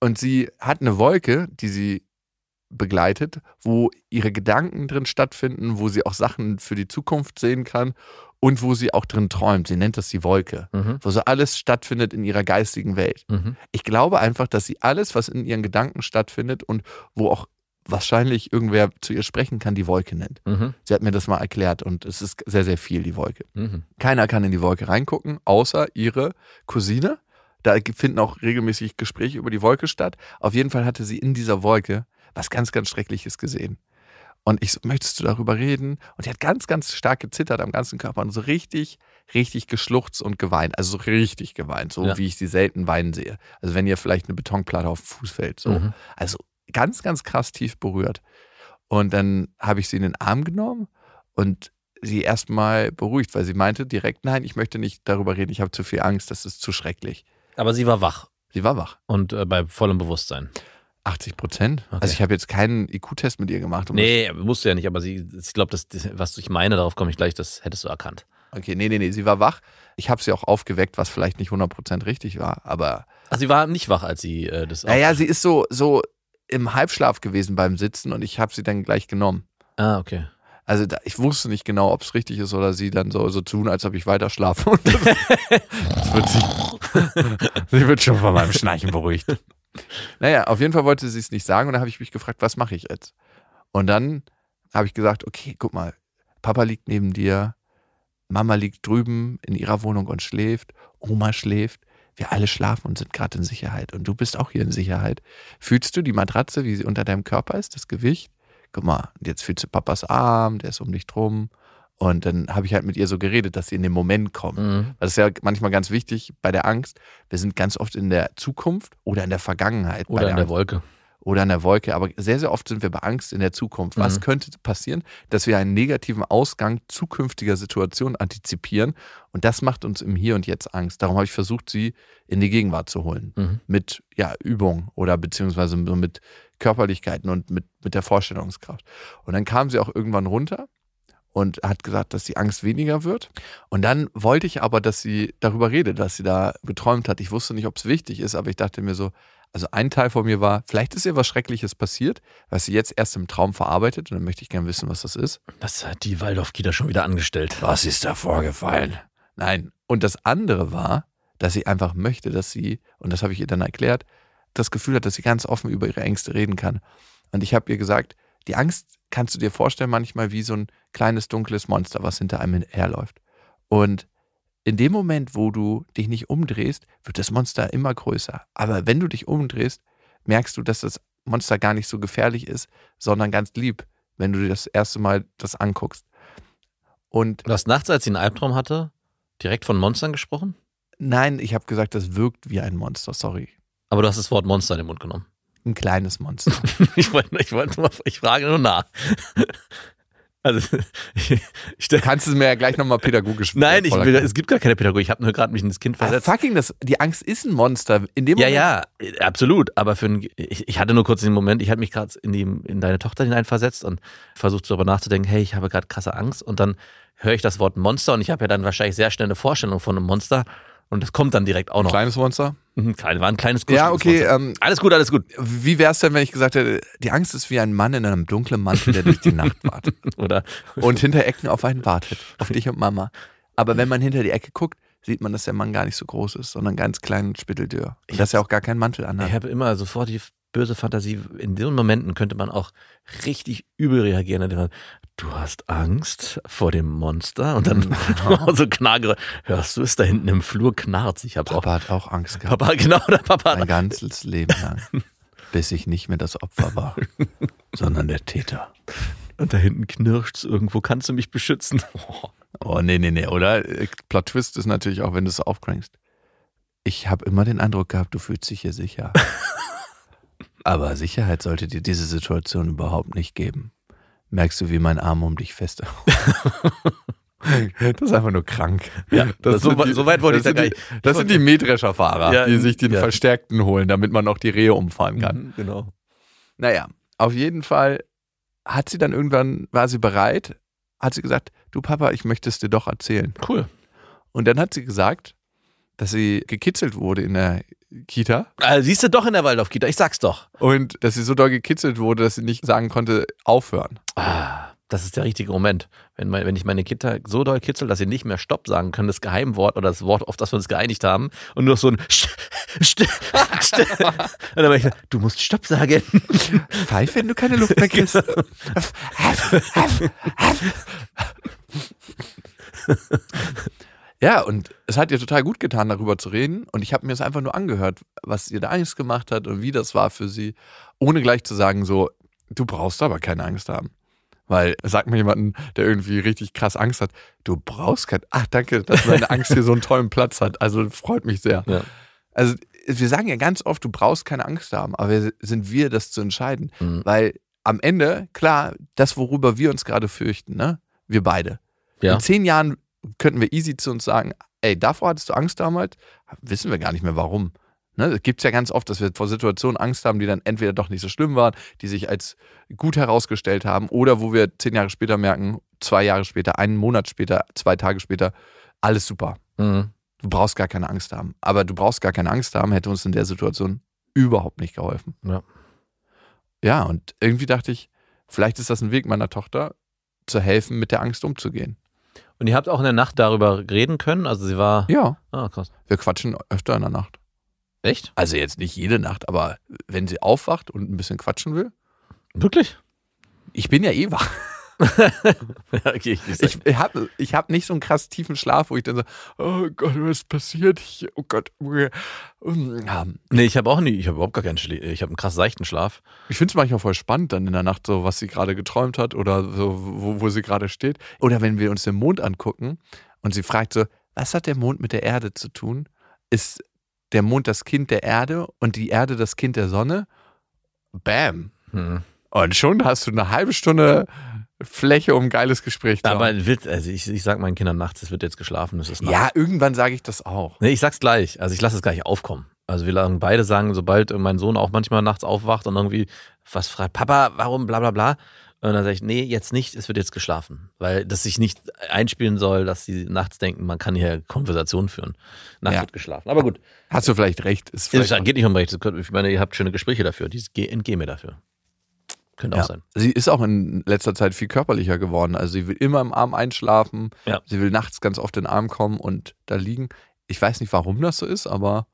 Und sie hat eine Wolke, die sie begleitet, wo ihre Gedanken drin stattfinden, wo sie auch Sachen für die Zukunft sehen kann und wo sie auch drin träumt. Sie nennt das die Wolke, Mhm. wo so alles stattfindet in ihrer geistigen Welt. Mhm. Ich glaube einfach, dass sie alles, was in ihren Gedanken stattfindet und wo auch wahrscheinlich irgendwer zu ihr sprechen kann, die Wolke nennt. Mhm. Sie hat mir das mal erklärt und es ist sehr, sehr viel, die Wolke. Mhm. Keiner kann in die Wolke reingucken, außer ihre Cousine. Da finden auch regelmäßig Gespräche über die Wolke statt. Auf jeden Fall hatte sie in dieser Wolke was ganz, ganz Schreckliches gesehen. Und ich so, möchtest du darüber reden? Und die hat ganz, ganz stark gezittert am ganzen Körper und so richtig, richtig geschluchzt und geweint. Also so richtig geweint, so Ja. wie ich sie selten weinen sehe. Also wenn ihr vielleicht eine Betonplatte auf den Fuß fällt. So. Mhm. Also ganz, ganz krass tief berührt. Und dann habe ich sie in den Arm genommen und sie erstmal beruhigt, weil sie meinte direkt, nein, ich möchte nicht darüber reden, ich habe zu viel Angst, das ist zu schrecklich. Aber sie war wach Sie war wach. und äh, bei vollem Bewusstsein. 80 Prozent. Okay. Also ich habe jetzt keinen IQ-Test mit ihr gemacht. um Nee, musst du ja nicht, aber sie, ich glaube, das, was ich meine, darauf komme ich gleich, das hättest du erkannt. Okay, nee, nee, nee, sie war wach. Ich habe sie auch aufgeweckt, was vielleicht nicht 100 Prozent richtig war, aber Also sie war nicht wach, als sie äh, das. naja, sie ist so, so im Halbschlaf gewesen beim Sitzen und ich habe sie dann gleich genommen. Ah, okay. Also da, ich wusste nicht genau, ob es richtig ist oder sie dann so, so tun, als ob ich weiter schlafe. Das, das wird sie, sie wird schon von meinem Schnarchen beruhigt. Naja, auf jeden Fall wollte sie es nicht sagen und dann habe ich mich gefragt, was mache ich jetzt? Und dann habe ich gesagt, okay, guck mal, Papa liegt neben dir, Mama liegt drüben in ihrer Wohnung und schläft, Oma schläft, wir alle schlafen und sind gerade in Sicherheit und du bist auch hier in Sicherheit. Fühlst du die Matratze, wie sie unter deinem Körper ist, das Gewicht? Guck mal, und jetzt fühlst du Papas Arm, der ist um dich drum. Und dann habe ich halt mit ihr so geredet, dass sie in den Moment kommt. Mhm. Das ist ja manchmal ganz wichtig bei der Angst. Wir sind ganz oft in der Zukunft oder in der Vergangenheit. Oder in der Angst. Wolke. Oder in der Wolke. Aber sehr, sehr oft sind wir bei Angst in der Zukunft. Was Mhm. könnte passieren? Dass wir einen negativen Ausgang zukünftiger Situationen antizipieren. Und das macht uns im Hier und Jetzt Angst. Darum habe ich versucht, sie in die Gegenwart zu holen. Mhm. Mit ja, Übung oder beziehungsweise mit Körperlichkeiten und mit, mit der Vorstellungskraft. Und dann kam sie auch irgendwann runter und hat gesagt, dass die Angst weniger wird. Und dann wollte ich aber, dass sie darüber redet, was sie da geträumt hat. Ich wusste nicht, ob es wichtig ist, aber ich dachte mir so, also ein Teil von mir war, vielleicht ist ihr was Schreckliches passiert, was sie jetzt erst im Traum verarbeitet. Und dann möchte ich gerne wissen, was das ist. Was hat die Waldorf-Kita schon wieder angestellt? Was ist da vorgefallen? Nein. Und das andere war, dass sie einfach möchte, dass sie, und das habe ich ihr dann erklärt, das Gefühl hat, dass sie ganz offen über ihre Ängste reden kann. Und ich habe ihr gesagt, die Angst kannst du dir vorstellen manchmal wie so ein kleines dunkles Monster, was hinter einem herläuft. Und in dem Moment, wo du dich nicht umdrehst, wird das Monster immer größer. Aber wenn du dich umdrehst, merkst du, dass das Monster gar nicht so gefährlich ist, sondern ganz lieb, wenn du dir das erste Mal das anguckst. Und Du hast nachts, als sie einen Albtraum hatte, direkt von Monstern gesprochen? Nein, ich habe gesagt, das wirkt wie ein Monster, sorry. Aber du hast das Wort Monster in den Mund genommen. Ein kleines Monster. Ich wollte, ich wollte ich frage nur nach. Also, ich, ich, Du kannst es mir ja gleich nochmal pädagogisch nein, ich will, es gibt gar keine Pädagogik. Ich habe nur gerade mich ins Kind Ah, versetzt. fucking, das, die Angst ist ein Monster. In dem Ja, Moment, ja, äh, absolut. Aber für ein, ich, ich hatte nur kurz den Moment, ich hatte mich gerade in, die, in deine Tochter hineinversetzt und versucht darüber nachzudenken, hey, ich habe gerade krasse Angst. Und dann höre ich das Wort Monster und ich habe ja dann wahrscheinlich sehr schnell eine Vorstellung von einem Monster. Und das kommt dann direkt auch noch. Kleines Monster. Mhm, Klein, war ein kleines Ja, kuscheliges okay. Ähm, Alles gut, alles gut. wie wäre es denn, wenn ich gesagt hätte, die Angst ist wie ein Mann in einem dunklen Mantel, der durch die Nacht wartet Oder und hinter Ecken auf einen wartet, auf dich und Mama. Aber wenn man hinter die Ecke guckt, sieht man, dass der Mann gar nicht so groß ist, sondern ganz klein und spitteldürr. Und dass er auch gar keinen Mantel anhat. ich habe immer sofort die böse Fantasie, in diesen Momenten könnte man auch richtig übel reagieren. indem man, Du hast Angst vor dem Monster und dann so Knarre. Hörst du es da hinten im Flur knarrt? Ich habe auch Papa hat auch Angst gehabt. Papa, genau, der Papa. hat Mein ganzes Leben lang. Bis ich nicht mehr das Opfer war, sondern der Täter. Und da hinten knirscht's irgendwo. Kannst du mich beschützen? Oh. Nee, nee, nee, oder? Plot Twist ist natürlich auch, wenn du es aufkränkst. Ich habe immer den Eindruck gehabt, du fühlst dich hier sicher. Aber Sicherheit sollte dir diese Situation überhaupt nicht geben. Merkst du, wie mein Arm um dich fest. Das ist einfach nur krank. Ja, das- so sind weit- so weit wollte das ich da gar die- nicht- Das sind die Mähdrescherfahrer, Ja, die sich den ja. Verstärkten holen, damit man auch die Rehe umfahren kann. Mhm, Genau. Naja, auf jeden Fall hat sie dann irgendwann, war sie bereit, hat sie gesagt, du Papa, ich möchte es dir doch erzählen. Cool. Und dann hat sie gesagt, dass sie gekitzelt wurde in der Kita Also, siehst du doch in der Waldorf-Kita, ich sag's doch. und dass sie so doll gekitzelt wurde, dass sie nicht sagen konnte, aufhören. Ah, das ist der richtige Moment. Wenn, mein, wenn ich meine Kinder so doll kitzel, dass sie nicht mehr Stopp sagen können, das Geheimwort oder das Wort, auf das wir uns geeinigt haben, und nur so ein St, St, St. Und dann war ich, du musst Stopp sagen. Pfeif, wenn du keine Luft mehr kriegst. ja, und es hat ihr total gut getan, darüber zu reden. Und ich habe mir es einfach nur angehört, was ihr da Angst gemacht hat und wie das war für sie, ohne gleich zu sagen, so, du brauchst aber keine Angst haben. Weil, sag mir jemanden, der irgendwie richtig krass Angst hat, du brauchst keine, ach danke, dass meine Angst hier so einen tollen Platz hat. Also freut mich sehr. Ja. Also wir sagen ja ganz oft, du brauchst keine Angst haben, aber wir- sind wir, das zu entscheiden. Mhm. Weil am Ende, klar, das, worüber wir uns gerade fürchten, ne? Wir beide. Ja. In zehn Jahren könnten wir easy zu uns sagen, ey, davor hattest du Angst damals, wissen wir gar nicht mehr warum. Ne? Es gibt ja ganz oft, dass wir vor Situationen Angst haben, die dann entweder doch nicht so schlimm waren, die sich als gut herausgestellt haben, oder wo wir zehn Jahre später merken, zwei Jahre später, einen Monat später, zwei Tage später, alles super. Mhm. Du brauchst gar keine Angst haben. Aber du brauchst gar keine Angst haben, hätte uns in der Situation überhaupt nicht geholfen. Ja. Ja, und irgendwie dachte ich, vielleicht ist das ein Weg meiner Tochter, zu helfen, mit der Angst umzugehen. Und ihr habt auch in der Nacht darüber reden können? Also sie war. Ja, Ah, krass. wir quatschen öfter in der Nacht. Echt? Also jetzt nicht jede Nacht, aber wenn sie aufwacht und ein bisschen quatschen will. Wirklich? Ich bin ja eh wach. Okay, ich, Ich, habe ich hab nicht so einen krass tiefen Schlaf, wo ich dann so, oh Gott, was passiert? Ich, oh Gott. äh, ja. nee, ich habe auch nie, ich habe überhaupt gar keinen Schlaf. Ich habe einen krass seichten Schlaf. Ich finde es manchmal voll spannend, dann in der Nacht so, was sie gerade geträumt hat oder so, wo, wo sie gerade steht. Oder wenn wir uns den Mond angucken und sie fragt so, was hat der Mond mit der Erde zu tun? Ist der Mond das Kind der Erde und die Erde das Kind der Sonne? Bam. Hm. Und schon hast du eine halbe Stunde Fläche, um ein geiles Gespräch zu Aber haben. wird, also ich, ich sag meinen Kindern nachts, es wird jetzt geschlafen, es ist Nacht. Ja, irgendwann sage ich das auch. Nee, ich sag's gleich. Also ich lasse es gar nicht aufkommen. Also wir sagen, beide sagen, sobald mein Sohn auch manchmal nachts aufwacht und irgendwie was fragt, Papa, warum, bla bla bla. Und dann sage ich, nee, jetzt nicht, es wird jetzt geschlafen. Weil das sich nicht einspielen soll, dass sie nachts denken, man kann hier Konversation führen. Nachts Ja. wird geschlafen. Aber gut, Hast du vielleicht recht. Ist es vielleicht geht nicht um recht. Ich meine, ihr habt schöne Gespräche dafür. Die entgehen mir dafür. Könnte Ja. auch sein. Sie ist auch in letzter Zeit viel körperlicher geworden. Also sie will immer im Arm einschlafen. Ja. Sie will nachts ganz oft in den Arm kommen und da liegen. Ich weiß nicht, warum das so ist, aber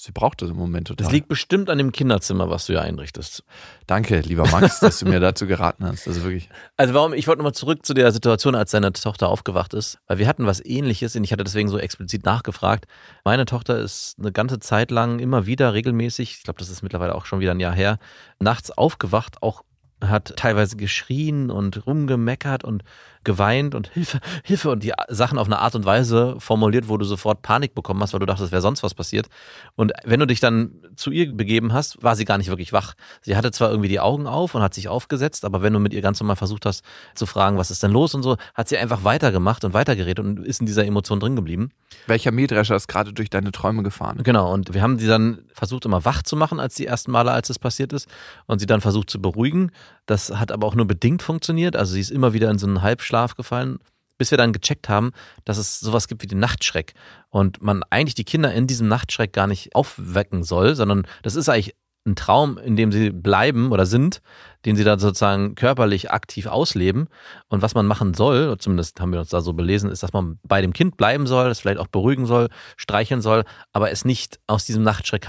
sie braucht das im Moment total. Das liegt bestimmt an dem Kinderzimmer, was du ja einrichtest. Danke, lieber Max, dass du mir dazu geraten hast. Also wirklich. Also warum, ich wollte nochmal zurück zu der Situation, als deine Tochter aufgewacht ist, weil wir hatten was ähnliches und ich hatte deswegen so explizit nachgefragt. Meine Tochter ist eine ganze Zeit lang immer wieder regelmäßig, ich glaube, das ist mittlerweile auch schon wieder ein Jahr her, nachts aufgewacht, auch hat teilweise geschrien und rumgemeckert und geweint und Hilfe, Hilfe und die Sachen auf eine Art und Weise formuliert, wo du sofort Panik bekommen hast, weil du dachtest, es wäre sonst was passiert. Und wenn du dich dann zu ihr begeben hast, war sie gar nicht wirklich wach. Sie hatte zwar irgendwie die Augen auf und hat sich aufgesetzt, aber wenn du mit ihr ganz normal versucht hast zu fragen, was ist denn los und so, hat sie einfach weitergemacht und weitergeredet und ist in dieser Emotion drin geblieben. Welcher Mähdrescher ist gerade durch deine Träume gefahren? Genau, und wir haben sie dann versucht, immer wach zu machen, als die ersten Male, als es passiert ist, und sie dann versucht zu beruhigen. Das hat aber auch nur bedingt funktioniert. Also sie ist immer wieder in so einen Halbschlaf gefallen, bis wir dann gecheckt haben, dass es sowas gibt wie den Nachtschreck. Und man eigentlich die Kinder in diesem Nachtschreck gar nicht aufwecken soll, sondern das ist eigentlich ein Traum, in dem sie bleiben oder sind, den sie dann sozusagen körperlich aktiv ausleben. Und was man machen soll, zumindest haben wir uns da so belesen, ist, dass man bei dem Kind bleiben soll, es vielleicht auch beruhigen soll, streicheln soll, aber es nicht aus diesem Nachtschreck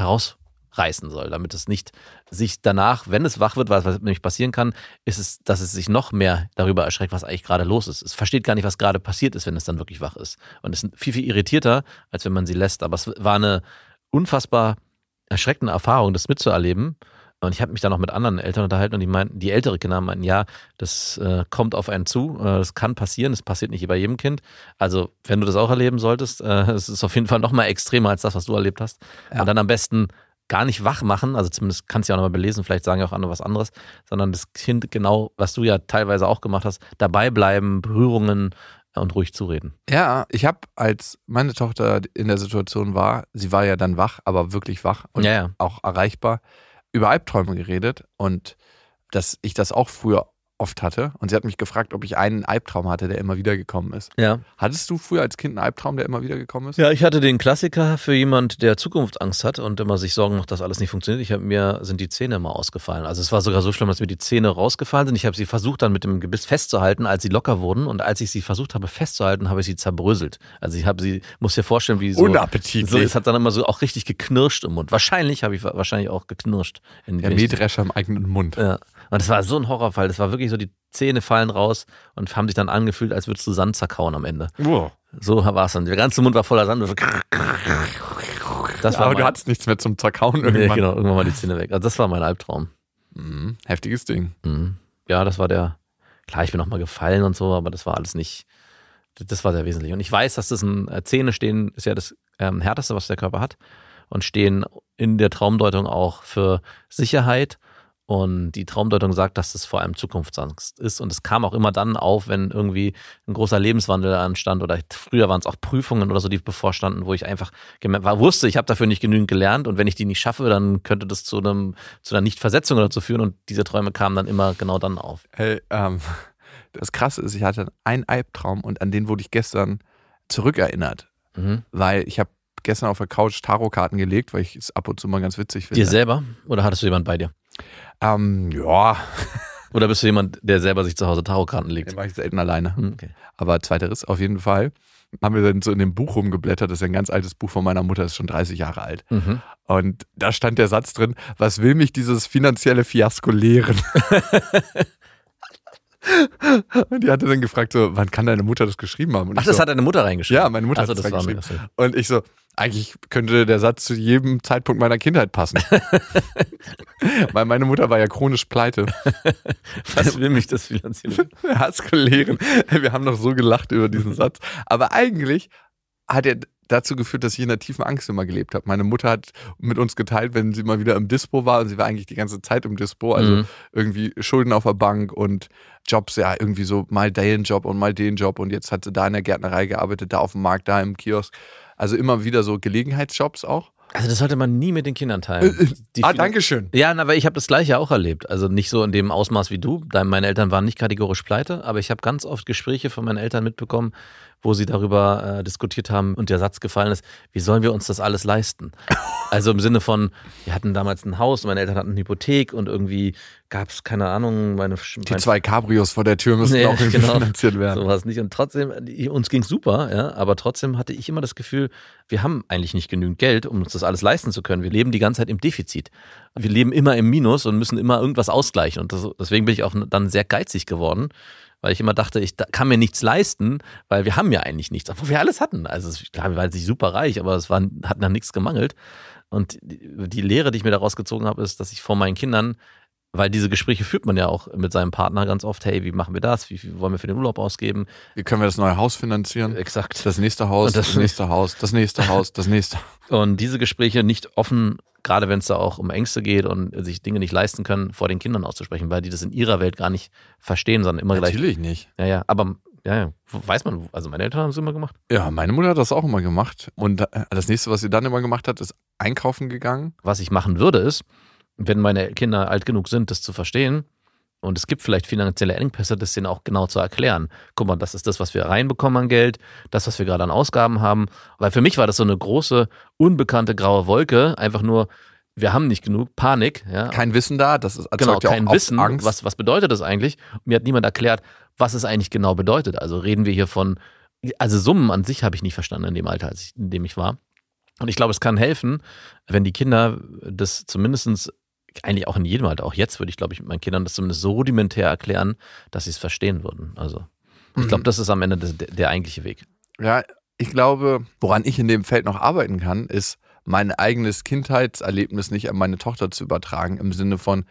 herausreißen soll, damit es nicht sich danach, wenn es wach wird, was, was nämlich passieren kann, ist es, dass es sich noch mehr darüber erschreckt, was eigentlich gerade los ist. Es versteht gar nicht, was gerade passiert ist, wenn es dann wirklich wach ist. Und es ist viel, viel irritierter, als wenn man sie lässt. Aber es war eine unfassbar erschreckende Erfahrung, das mitzuerleben. Und ich habe mich dann noch mit anderen Eltern unterhalten und die meinten, die ältere Kinder meinten, ja, das äh, kommt auf einen zu, äh, das kann passieren, das passiert nicht bei jedem Kind. Also, wenn du das auch erleben solltest, äh, es ist auf jeden Fall noch mal extremer als das, was du erlebt hast. Ja. Und dann am besten gar nicht wach machen, also zumindest kannst du ja auch nochmal belesen, vielleicht sagen ja auch andere was anderes, sondern das Kind genau, was du ja teilweise auch gemacht hast, dabei bleiben, Berührungen und ruhig zureden. Ja, ich habe, als meine Tochter in der Situation war, sie war ja dann wach, aber wirklich wach und Ja, ja. auch erreichbar, über Albträume geredet und dass ich das auch früher oft hatte. Und sie hat mich gefragt, ob ich einen Albtraum hatte, der immer wieder gekommen ist. Ja. Hattest du früher als Kind einen Albtraum, der immer wieder gekommen ist? Ja, ich hatte den Klassiker für jemand, der Zukunftsangst hat und immer sich Sorgen macht, dass alles nicht funktioniert. Ich habe mir sind die Zähne immer ausgefallen. Also es war sogar so schlimm, dass mir die Zähne rausgefallen sind. Ich habe sie versucht dann mit dem Gebiss festzuhalten, als sie locker wurden und als ich sie versucht habe festzuhalten, habe ich sie zerbröselt. Also ich habe sie, muss dir vorstellen, wie so Unappetitlich. so, es hat dann immer so auch richtig geknirscht im Mund. Wahrscheinlich habe ich wahrscheinlich auch geknirscht. In, Der Mähdrescher im eigenen Mund. ja. Und es war so ein Horrorfall. Das war wirklich so, die Zähne fallen raus und haben sich dann angefühlt, als würdest du Sand zerkauen am Ende. Wow. So war es dann. Der ganze Mund war voller Sand. Das war Aber du mein- hattest nichts mehr zum Zerkauen Nee, irgendwann. genau, irgendwann mal die Zähne weg. Also das war mein Albtraum. Mhm. Heftiges Ding. Mhm. Ja, das war der. Klar, ich bin noch mal gefallen und so, aber das war alles nicht. Das war sehr wesentlich. Und ich weiß, dass das ein äh, Zähne stehen ist ja das ähm, härteste, was der Körper hat und stehen in der Traumdeutung auch für Sicherheit. Und die Traumdeutung sagt, dass das vor allem Zukunftsangst ist. Und es kam auch immer dann auf, wenn irgendwie ein großer Lebenswandel anstand oder früher waren es auch Prüfungen oder so, die bevorstanden, wo ich einfach war, wusste, ich habe dafür nicht genügend gelernt und wenn ich die nicht schaffe, dann könnte das zu einem zu einer Nichtversetzung oder zu führen. Und diese Träume kamen dann immer genau dann auf. Hey, ähm, das Krasse ist, ich hatte einen Albtraum und an den wurde ich gestern zurückerinnert, Mhm. weil ich habe gestern auf der Couch Tarotkarten gelegt, weil ich es ab und zu mal ganz witzig finde. Dir selber oder hattest du jemand bei dir? Ähm, ja, Oder bist du jemand, der selber sich zu Hause Tarotkarten legt? den mache ich selten alleine. Hm, Okay. Aber zweiteres auf jeden Fall. Haben wir dann so in dem Buch rumgeblättert. Das ist ein ganz altes Buch von meiner Mutter, ist schon 30 Jahre alt. Mhm. Und da stand der Satz drin: Was will mich dieses finanzielle Fiasko lehren? Und die hatte dann gefragt: so, Wann kann deine Mutter das geschrieben haben? Und Ach, das so, hat deine Mutter reingeschrieben. Ja, meine Mutter also, hat das das war reingeschrieben. Und ich so, eigentlich könnte der Satz zu jedem Zeitpunkt meiner Kindheit passen. Weil meine Mutter war ja chronisch pleite. Was will mich das finanziell? Hasskoleren. Wir haben noch so gelacht über diesen Satz. Aber eigentlich hat er dazu geführt, dass ich in der tiefen Angst immer gelebt habe. Meine Mutter hat mit uns geteilt, wenn sie mal wieder im Dispo war und sie war eigentlich die ganze Zeit im Dispo, also Mhm. irgendwie Schulden auf der Bank und Jobs, ja, irgendwie so mal den Job und mal den Job und jetzt hat sie da in der Gärtnerei gearbeitet, da auf dem Markt, da im Kiosk. Also immer wieder so Gelegenheitsjobs auch. Also das sollte man nie mit den Kindern teilen. Die ah, Finan- danke schön. Ja, aber ich habe das gleiche auch erlebt. Also nicht so in dem Ausmaß wie du. Dein- Meine Eltern waren nicht kategorisch pleite, aber ich habe ganz oft Gespräche von meinen Eltern mitbekommen, wo sie darüber äh, diskutiert haben und der Satz gefallen ist, wie sollen wir uns das alles leisten? Also im Sinne von, wir hatten damals ein Haus, meine Eltern hatten eine Hypothek und irgendwie gab es, keine Ahnung, meine Die zwei Cabrios vor der Tür müssen Nee, auch irgendwie genau. finanziert werden. So war es nicht. Und trotzdem, uns ging's super, ja, aber trotzdem hatte ich immer das Gefühl, wir haben eigentlich nicht genügend Geld, um uns das alles leisten zu können. Wir leben die ganze Zeit im Defizit. Wir leben immer im Minus und müssen immer irgendwas ausgleichen. Und das, deswegen bin ich auch dann sehr geizig geworden, weil ich immer dachte, ich kann mir nichts leisten, weil wir haben ja eigentlich nichts, obwohl wir alles hatten. Also klar, wir waren nicht super reich, aber es war, hat nach nichts gemangelt. Und die, Lehre, die ich mir daraus gezogen habe, ist, dass ich vor meinen Kindern weil diese Gespräche führt man ja auch mit seinem Partner ganz oft. Hey, wie machen wir das? Wie viel wollen wir für den Urlaub ausgeben? Wie können wir das neue Haus finanzieren? Exakt. Das nächste Haus, das- das, nächste Haus, das nächste Haus, das nächste. Und diese Gespräche nicht offen, gerade wenn es da auch um Ängste geht und sich Dinge nicht leisten können, vor den Kindern auszusprechen, weil die das in ihrer Welt gar nicht verstehen, sondern immer gleich. Natürlich nicht. Ja, ja, aber ja, ja, weiß man, also meine Eltern haben es immer gemacht. Ja, meine Mutter hat das auch immer gemacht. Und äh, das nächste, was sie dann immer gemacht hat, ist einkaufen gegangen. Was ich machen würde, ist, wenn meine Kinder alt genug sind, das zu verstehen, und es gibt vielleicht finanzielle Engpässe, das denen auch genau zu erklären. Guck mal, das ist das, was wir reinbekommen an Geld, das, was wir gerade an Ausgaben haben. Weil für mich war das so eine große, unbekannte graue Wolke. Einfach nur, wir haben nicht genug, Panik. Ja. Kein Wissen da, das ist, genau, ja kein Wissen, Angst. was, was bedeutet das eigentlich? Mir hat niemand erklärt, was es eigentlich genau bedeutet. Also reden wir hier von, also Summen an sich habe ich nicht verstanden in dem Alter, in dem ich war. Und ich glaube, es kann helfen, wenn die Kinder das zumindestens eigentlich auch in jedem Alter, auch jetzt würde ich, glaube ich, mit meinen Kindern das zumindest so rudimentär erklären, dass sie es verstehen würden. Also ich glaube, Mhm. das ist am Ende der, der eigentliche Weg. Ja, ich glaube, woran ich in dem Feld noch arbeiten kann, ist mein eigenes Kindheitserlebnis nicht an meine Tochter zu übertragen, im Sinne von,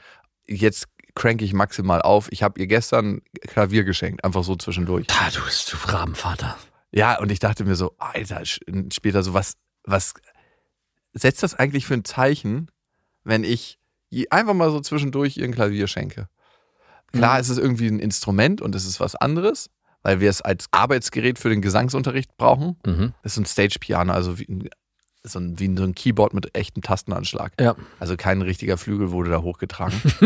jetzt crank ich maximal auf. Ich habe ihr gestern Klavier geschenkt, einfach so zwischendurch. Da, du bist du Rabenvater. Ja, und ich dachte mir so, Alter, später so, was, was setzt das eigentlich für ein Zeichen, wenn ich einfach mal so zwischendurch ihr ein Klavier schenke? Klar, Mhm. es ist irgendwie ein Instrument und es ist was anderes, weil wir es als Arbeitsgerät für den Gesangsunterricht brauchen. Mhm. Das ist ein Stage-Piano, also wie ein, so ein, wie so ein Keyboard mit echtem Tastenanschlag. Ja. Also kein richtiger Flügel wurde da hochgetragen.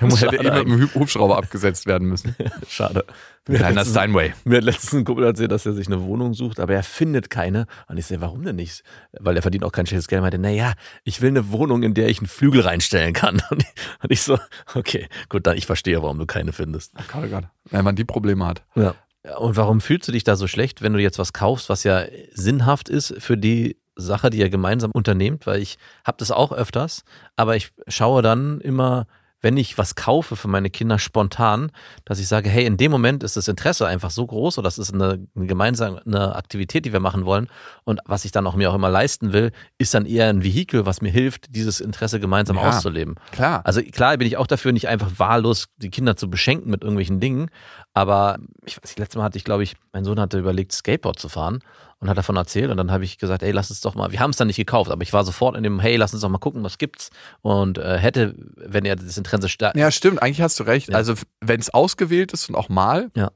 Der muss hätte Schade eh mit einem Hub- Hubschrauber abgesetzt werden müssen. Schade. Kleiner Steinway. Mir hat letztens ein Kumpel erzählt, dass er sich eine Wohnung sucht, aber er findet keine. Und ich sehe, warum denn nicht? Weil er verdient auch kein schlechtes Geld. Er meinte, naja, ich will eine Wohnung, in der ich einen Flügel reinstellen kann. Und ich, und ich so, okay, gut, dann ich verstehe, warum du keine findest. Oh Gott, oh Gott. Wenn man die Probleme hat. Ja. Und warum fühlst du dich da so schlecht, wenn du jetzt was kaufst, was ja sinnhaft ist für die Sache, die ihr gemeinsam unternehmt? Weil ich habe das auch öfters, aber ich schaue dann immer, wenn ich was kaufe für meine Kinder spontan, dass ich sage, hey, in dem Moment ist das Interesse einfach so groß oder das ist eine, eine gemeinsame Aktivität, die wir machen wollen. Und was ich dann auch mir auch immer leisten will, ist dann eher ein Vehikel, was mir hilft, dieses Interesse gemeinsam Ja. auszuleben. Klar. Also klar bin ich auch dafür, nicht einfach wahllos die Kinder zu beschenken mit irgendwelchen Dingen. Aber ich weiß nicht, letztes Mal hatte ich, glaube ich, mein Sohn hatte überlegt, Skateboard zu fahren und hat davon erzählt. Und dann habe ich gesagt, ey, lass uns doch mal, wir haben es dann nicht gekauft, aber ich war sofort in dem, hey, lass uns doch mal gucken, was gibt's. Und äh, hätte, wenn er das Interesse stark. Ja, stimmt, eigentlich hast du recht. Ja. Also, wenn es ausgewählt ist und auch mal, Ja.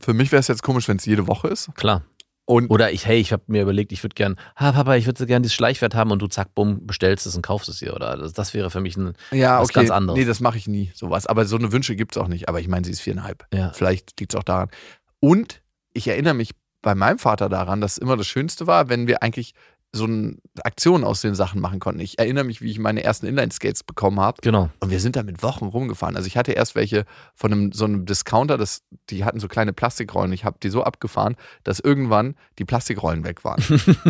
für mich wäre es jetzt komisch, wenn es jede Woche ist. Klar. Und Oder ich, hey, ich habe mir überlegt, ich würde gern, ah, Papa, ich würde so gern dieses Schleichwert haben und du zack, bumm, bestellst es und kaufst es dir. Oder das, das wäre für mich ein, ja, was okay. ganz anderes. Nee, das mache ich nie, sowas. Aber so eine Wünsche gibt es auch nicht. Aber ich meine, sie ist viereinhalb. Ja. Vielleicht liegt es auch daran. Und ich erinnere mich bei meinem Vater daran, dass immer das Schönste war, wenn wir eigentlich so eine Aktion aus den Sachen machen konnten. Ich erinnere mich, wie ich meine ersten Inline-Skates bekommen habe. genau. Und wir sind damit Wochen rumgefahren. Also ich hatte erst welche von einem, so einem Discounter, das, die hatten so kleine Plastikrollen. Ich habe die so abgefahren, dass irgendwann die Plastikrollen weg waren.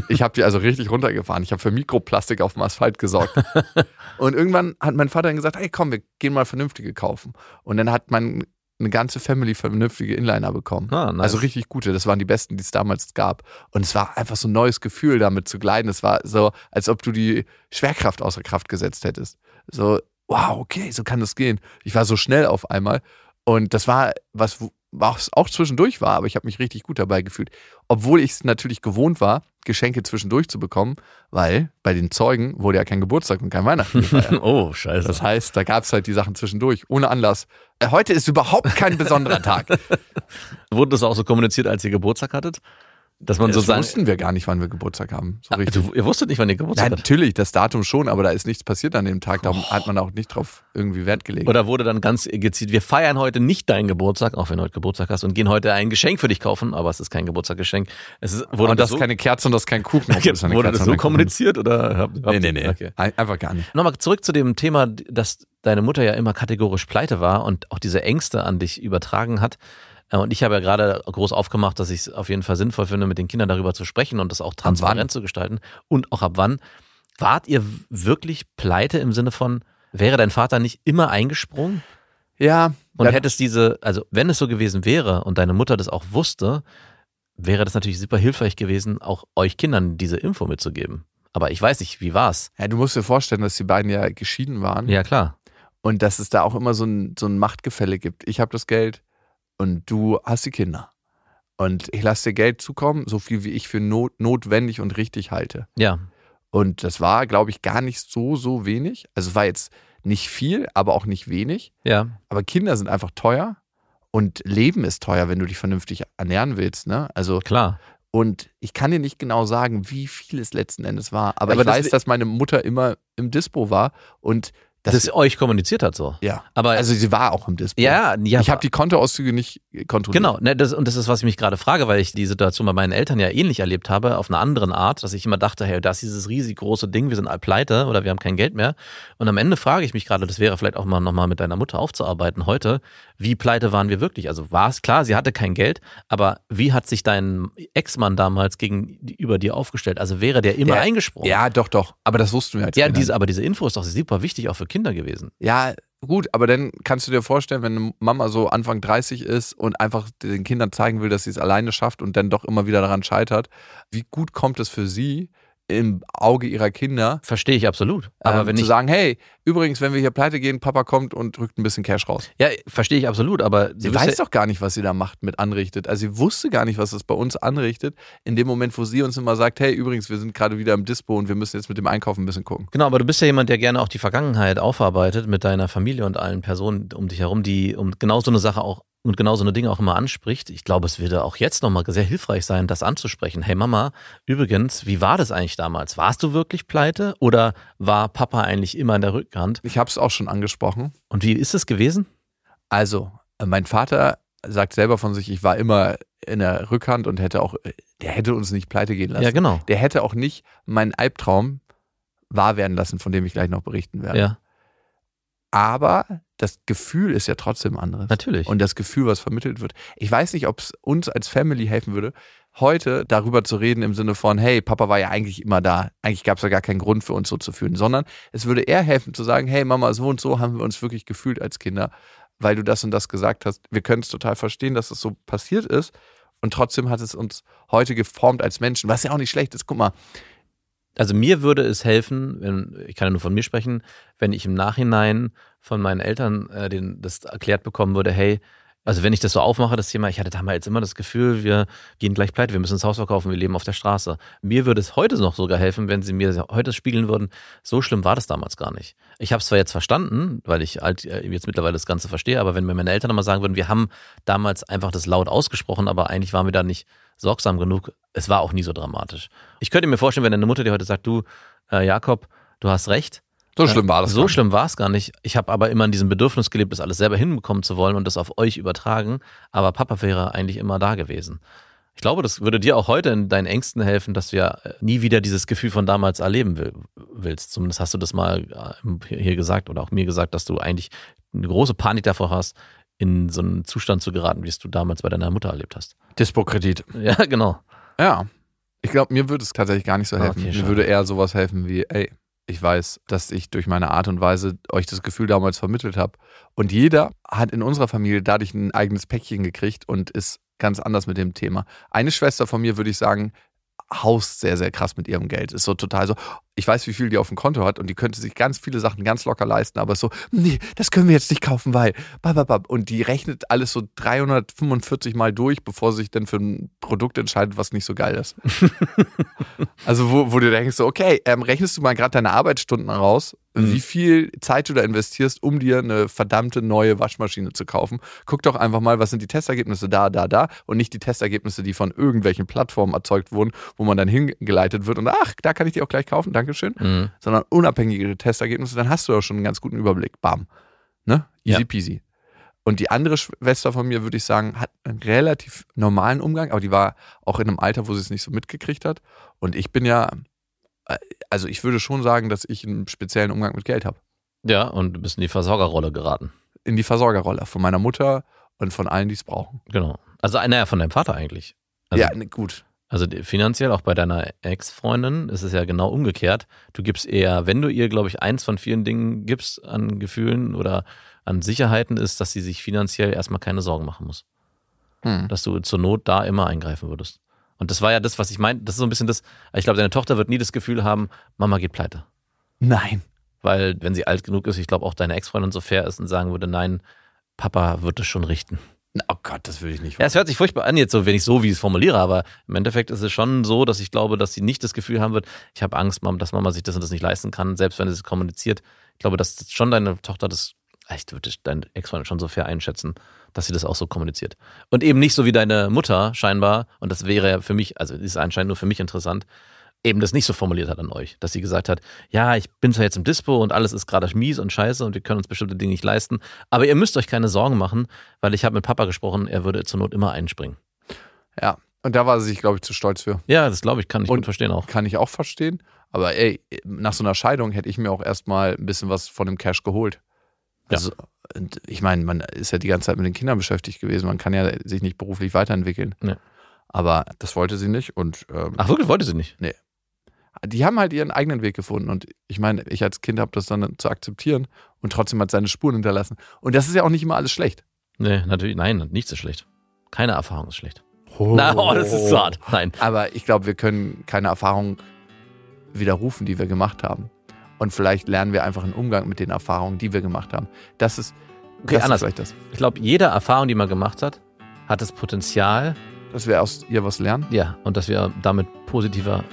ich habe die also richtig runtergefahren. Ich habe für Mikroplastik auf dem Asphalt gesorgt. Und irgendwann hat mein Vater dann gesagt, hey komm, wir gehen mal vernünftige kaufen. Und dann hat man eine ganze Family vernünftige Inliner bekommen. Ah, nice. Also richtig gute. Das waren die besten, die es damals gab. Und es war einfach so ein neues Gefühl, damit zu gleiten. Es war so, als ob du die Schwerkraft außer Kraft gesetzt hättest. So, wow, okay, so kann das gehen. Ich war so schnell auf einmal. Und das war was, was auch zwischendurch war, aber ich habe mich richtig gut dabei gefühlt. Obwohl ich es natürlich gewohnt war, Geschenke zwischendurch zu bekommen, weil bei den Zeugen wurde ja kein Geburtstag und kein Weihnachten gefeiert. oh, scheiße. Das heißt, da gab es halt die Sachen zwischendurch, ohne Anlass. Äh, Heute ist überhaupt kein besonderer Tag. Wurde das auch so kommuniziert, als ihr Geburtstag hattet? Dass man so das sagen. wussten wir gar nicht, wann wir Geburtstag haben. So richtig. du, ihr wusstet nicht, wann ihr Geburtstag hattet? natürlich, das Datum schon, aber da ist nichts passiert an dem Tag. Darum hat man auch nicht drauf irgendwie Wert gelegt. Oder wurde dann ganz gezielt, wir feiern heute nicht deinen Geburtstag, auch wenn du heute Geburtstag hast, und gehen heute ein Geschenk für dich kaufen, aber es ist kein Geburtstagsgeschenk. Es ist, wurde und das so, ist keine Kerze und das ist kein Kuchen. es eine wurde das so kommuniziert oder habt, habt Nee, nee, nee. Okay. Ein- Einfach gar nicht. Nochmal zurück zu dem Thema, dass deine Mutter ja immer kategorisch pleite war und auch diese Ängste an dich übertragen hat. Äh, Und ich habe ja gerade groß aufgemacht, dass ich es auf jeden Fall sinnvoll finde, mit den Kindern darüber zu sprechen und das auch transparent zu gestalten. Und auch ab wann. Wart ihr wirklich pleite im Sinne von, wäre dein Vater nicht immer eingesprungen? Ja, Und ja, hättest diese, also wenn es so gewesen wäre und deine Mutter das auch wusste, wäre das natürlich super hilfreich gewesen, auch euch Kindern diese Info mitzugeben. Aber ich weiß nicht, wie war's? ja, du musst dir vorstellen, dass die beiden ja geschieden waren. Ja, klar. Und dass es da auch immer so ein, so ein Machtgefälle gibt. Ich habe das Geld und du hast die Kinder. Und ich lasse dir Geld zukommen, so viel wie ich für not, notwendig und richtig halte. Ja. Und das war, glaube ich, gar nicht so, so wenig. Also es war jetzt nicht viel, aber auch nicht wenig. Ja. Aber Kinder sind einfach teuer und Leben ist teuer, wenn du dich vernünftig ernähren willst. Ne? Also Klar. und ich kann dir nicht genau sagen, wie viel es letzten Endes war. Aber, Aber ich das- weiß, dass meine Mutter immer im Dispo war und das, Das, euch kommuniziert hat so. ja. Aber Also sie war auch im Dispo. ja, ja. Ich habe die Kontoauszüge nicht kontrolliert. Genau, ne, das, und das ist, was ich mich gerade frage, weil ich die Situation bei meinen Eltern ja ähnlich erlebt habe, auf einer anderen Art, dass ich immer dachte, hey, das ist dieses riesig große Ding, wir sind all pleite oder wir haben kein Geld mehr. Und am Ende frage ich mich gerade, das wäre vielleicht auch mal nochmal mit deiner Mutter aufzuarbeiten heute, wie pleite waren wir wirklich? Also war es klar, sie hatte kein Geld, aber wie hat sich dein Ex-Mann damals gegenüber dir aufgestellt? Also wäre der immer Der- eingesprungen? Ja, doch, doch. Aber das wussten wir als Ja, diese, aber diese Info ist doch super wichtig, auch für Kinder gewesen. Ja, gut, aber dann kannst du dir vorstellen, wenn eine Mama so Anfang 30 ist und einfach den Kindern zeigen will, dass sie es alleine schafft und dann doch immer wieder daran scheitert, wie gut kommt es für sie im Auge ihrer Kinder, Verstehe ich absolut. Aber ähm, wenn zu ich, sagen, hey, übrigens, wenn wir hier pleite gehen, Papa kommt und drückt ein bisschen Cash raus. ja, verstehe ich absolut, aber Sie weiß ja, doch gar nicht, was sie da macht, mit anrichtet. Also sie wusste gar nicht, was das bei uns anrichtet. In dem Moment, wo sie uns immer sagt, hey, übrigens, wir sind gerade wieder im Dispo und wir müssen jetzt mit dem Einkaufen ein bisschen gucken. Genau, aber du bist ja jemand, der gerne auch die Vergangenheit aufarbeitet mit deiner Familie und allen Personen um dich herum, die um genau so eine Sache auch und genau so eine Dinge auch immer anspricht. Ich glaube, es würde auch jetzt nochmal sehr hilfreich sein, das anzusprechen. Hey Mama, übrigens, wie war das eigentlich damals? Warst du wirklich pleite oder war Papa eigentlich immer in der Rückhand? Ich habe es auch schon angesprochen. Und wie ist es gewesen? Also, äh, mein Vater sagt selber von sich, ich war immer in der Rückhand und hätte auch, äh, der hätte uns nicht pleite gehen lassen. Ja, genau. Der hätte auch nicht meinen Albtraum wahr werden lassen, von dem ich gleich noch berichten werde. Ja, Aber das Gefühl ist ja trotzdem anderes. natürlich. Und das Gefühl, was vermittelt wird. Ich weiß nicht, ob es uns als Family helfen würde, heute darüber zu reden im Sinne von, hey, Papa war ja eigentlich immer da. Eigentlich gab es ja gar keinen Grund für uns so zu fühlen, sondern es würde eher helfen zu sagen, hey, Mama, so und so haben wir uns wirklich gefühlt als Kinder, weil du das und das gesagt hast. Wir können es total verstehen, dass es so passiert ist. Und trotzdem hat es uns heute geformt als Menschen, was ja auch nicht schlecht ist. Guck mal, Also mir würde es helfen, wenn, ich kann ja nur von mir sprechen, wenn ich im Nachhinein von meinen Eltern äh, den, das erklärt bekommen würde, hey, also wenn ich das so aufmache, das Thema, ich hatte damals immer das Gefühl, wir gehen gleich pleite, wir müssen das Haus verkaufen, wir leben auf der Straße. Mir würde es heute noch sogar helfen, wenn sie mir heute spiegeln würden, so schlimm war das damals gar nicht. Ich habe es zwar jetzt verstanden, weil ich halt jetzt mittlerweile das Ganze verstehe, aber wenn mir meine Eltern mal sagen würden, wir haben damals einfach das laut ausgesprochen, aber eigentlich waren wir da nicht sorgsam genug, es war auch nie so dramatisch. Ich könnte mir vorstellen, wenn deine Mutter dir heute sagt, du, äh, Jakob, du hast recht, so schlimm war das. so schlimm war es gar nicht. Ich habe aber immer in diesem Bedürfnis gelebt, das alles selber hinbekommen zu wollen und das auf euch übertragen. Aber Papa wäre eigentlich immer da gewesen. Ich glaube, das würde dir auch heute in deinen Ängsten helfen, dass du ja äh, nie wieder dieses Gefühl von damals erleben will, willst. Zumindest hast du das mal äh, hier gesagt oder auch mir gesagt, dass du eigentlich eine große Panik davor hast, in so einen Zustand zu geraten, wie es du damals bei deiner Mutter erlebt hast. Dispo-Kredit. Ja, genau. Ja. Ich glaube, mir würde es tatsächlich gar nicht so helfen. okay, mir würde eher sowas helfen wie, ey, ich weiß, dass ich durch meine Art und Weise euch das Gefühl damals vermittelt habe. Und jeder hat in unserer Familie dadurch ein eigenes Päckchen gekriegt und ist ganz anders mit dem Thema. Eine Schwester von mir, würde ich sagen, haust sehr, sehr krass mit ihrem Geld. Ist so total so, ich weiß, wie viel die auf dem Konto hat und die könnte sich ganz viele Sachen ganz locker leisten, aber ist so, nee, das können wir jetzt nicht kaufen, weil, bababab. und die rechnet alles so 345 Mal durch, bevor sie sich dann für ein Produkt entscheidet, was nicht so geil ist. also, wo, wo du denkst, so, okay, ähm, rechnest du mal gerade deine Arbeitsstunden raus, Mhm. wie viel Zeit du da investierst, um dir eine verdammte neue Waschmaschine zu kaufen. Guck doch einfach mal, was sind die Testergebnisse da, da, da und nicht die Testergebnisse, die von irgendwelchen Plattformen erzeugt wurden, wo man dann hingeleitet wird und ach, da kann ich die auch gleich kaufen, Dankeschön. Mhm. Sondern unabhängige Testergebnisse, dann hast du doch schon einen ganz guten Überblick. Bam. Ne? Easy Ja. peasy. Und die andere Schwester von mir, würde ich sagen, hat einen relativ normalen Umgang, aber die war auch in einem Alter, wo sie es nicht so mitgekriegt hat. Und ich bin ja, also ich würde schon sagen, dass ich einen speziellen Umgang mit Geld habe. Ja, und du bist in die Versorgerrolle geraten. In die Versorgerrolle von meiner Mutter und von allen, die es brauchen. Genau. Also, naja, von deinem Vater eigentlich. Also, ja, ne, gut. Also finanziell, auch bei deiner Ex-Freundin, ist es ja genau umgekehrt. Du gibst eher, wenn du ihr, glaube ich, eins von vielen Dingen gibst an Gefühlen oder an Sicherheiten, ist, dass sie sich finanziell erstmal keine Sorgen machen muss. Hm. Dass du zur Not da immer eingreifen würdest. Und das war ja das, was ich meinte. Das ist so ein bisschen das, ich glaube, deine Tochter wird nie das Gefühl haben, Mama geht pleite. Nein. Weil, wenn sie alt genug ist, ich glaube auch deine Ex-Freundin so fair ist und sagen würde, nein, Papa wird es schon richten. Oh Gott, das will ich nicht. Ja, es hört sich furchtbar an, jetzt so, wenn ich so, wie ich es formuliere, aber im Endeffekt ist es schon so, dass ich glaube, dass sie nicht das Gefühl haben wird, ich habe Angst, dass Mama sich das und das nicht leisten kann, selbst wenn es kommuniziert. Ich glaube, dass schon deine Tochter das, echt würde ich dein Ex-Freund schon so fair einschätzen, dass sie das auch so kommuniziert. Und eben nicht so wie deine Mutter scheinbar, und das wäre ja für mich, also ist anscheinend nur für mich interessant, eben das nicht so formuliert hat an euch, dass sie gesagt hat, ja, ich bin zwar jetzt im Dispo und alles ist gerade mies und scheiße und wir können uns bestimmte Dinge nicht leisten, aber ihr müsst euch keine Sorgen machen, weil ich habe mit Papa gesprochen, er würde zur Not immer einspringen. Ja, und da war sie sich, glaube ich, zu stolz für. Ja, das glaube ich, kann ich Und- verstehen auch. Kann ich auch verstehen. Aber ey, nach so einer Scheidung hätte ich mir auch erstmal ein bisschen was von dem Cash geholt. Also, und ich meine, man ist ja die ganze Zeit mit den Kindern beschäftigt gewesen. Man kann ja sich nicht beruflich weiterentwickeln. Ja. Aber das wollte sie nicht. Und ähm, Ach, wirklich, wollte sie nicht? die haben halt ihren eigenen Weg gefunden. Und ich meine, ich als Kind habe das dann zu akzeptieren und trotzdem hat seine Spuren hinterlassen. Und das ist ja auch nicht immer alles schlecht. Nee, natürlich, nein, nichts ist schlecht. Keine Erfahrung ist schlecht. Na, oh, das ist so hart. Nein. Aber ich glaube, wir können keine Erfahrung widerrufen, die wir gemacht haben. Und vielleicht lernen wir einfach einen Umgang mit den Erfahrungen, die wir gemacht haben. Das ist, Okay, das ist anders. vielleicht das. Ich glaube, jede Erfahrung, die man gemacht hat, hat das Potenzial, Dass wir aus ihr was lernen. ja, und dass wir damit positiver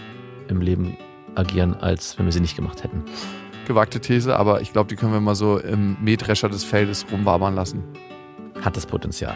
im Leben agieren, als wenn wir sie nicht gemacht hätten. Gewagte These, aber ich glaube, die können wir mal so im Mähdrescher des Feldes rumwabern lassen. Hat das Potenzial.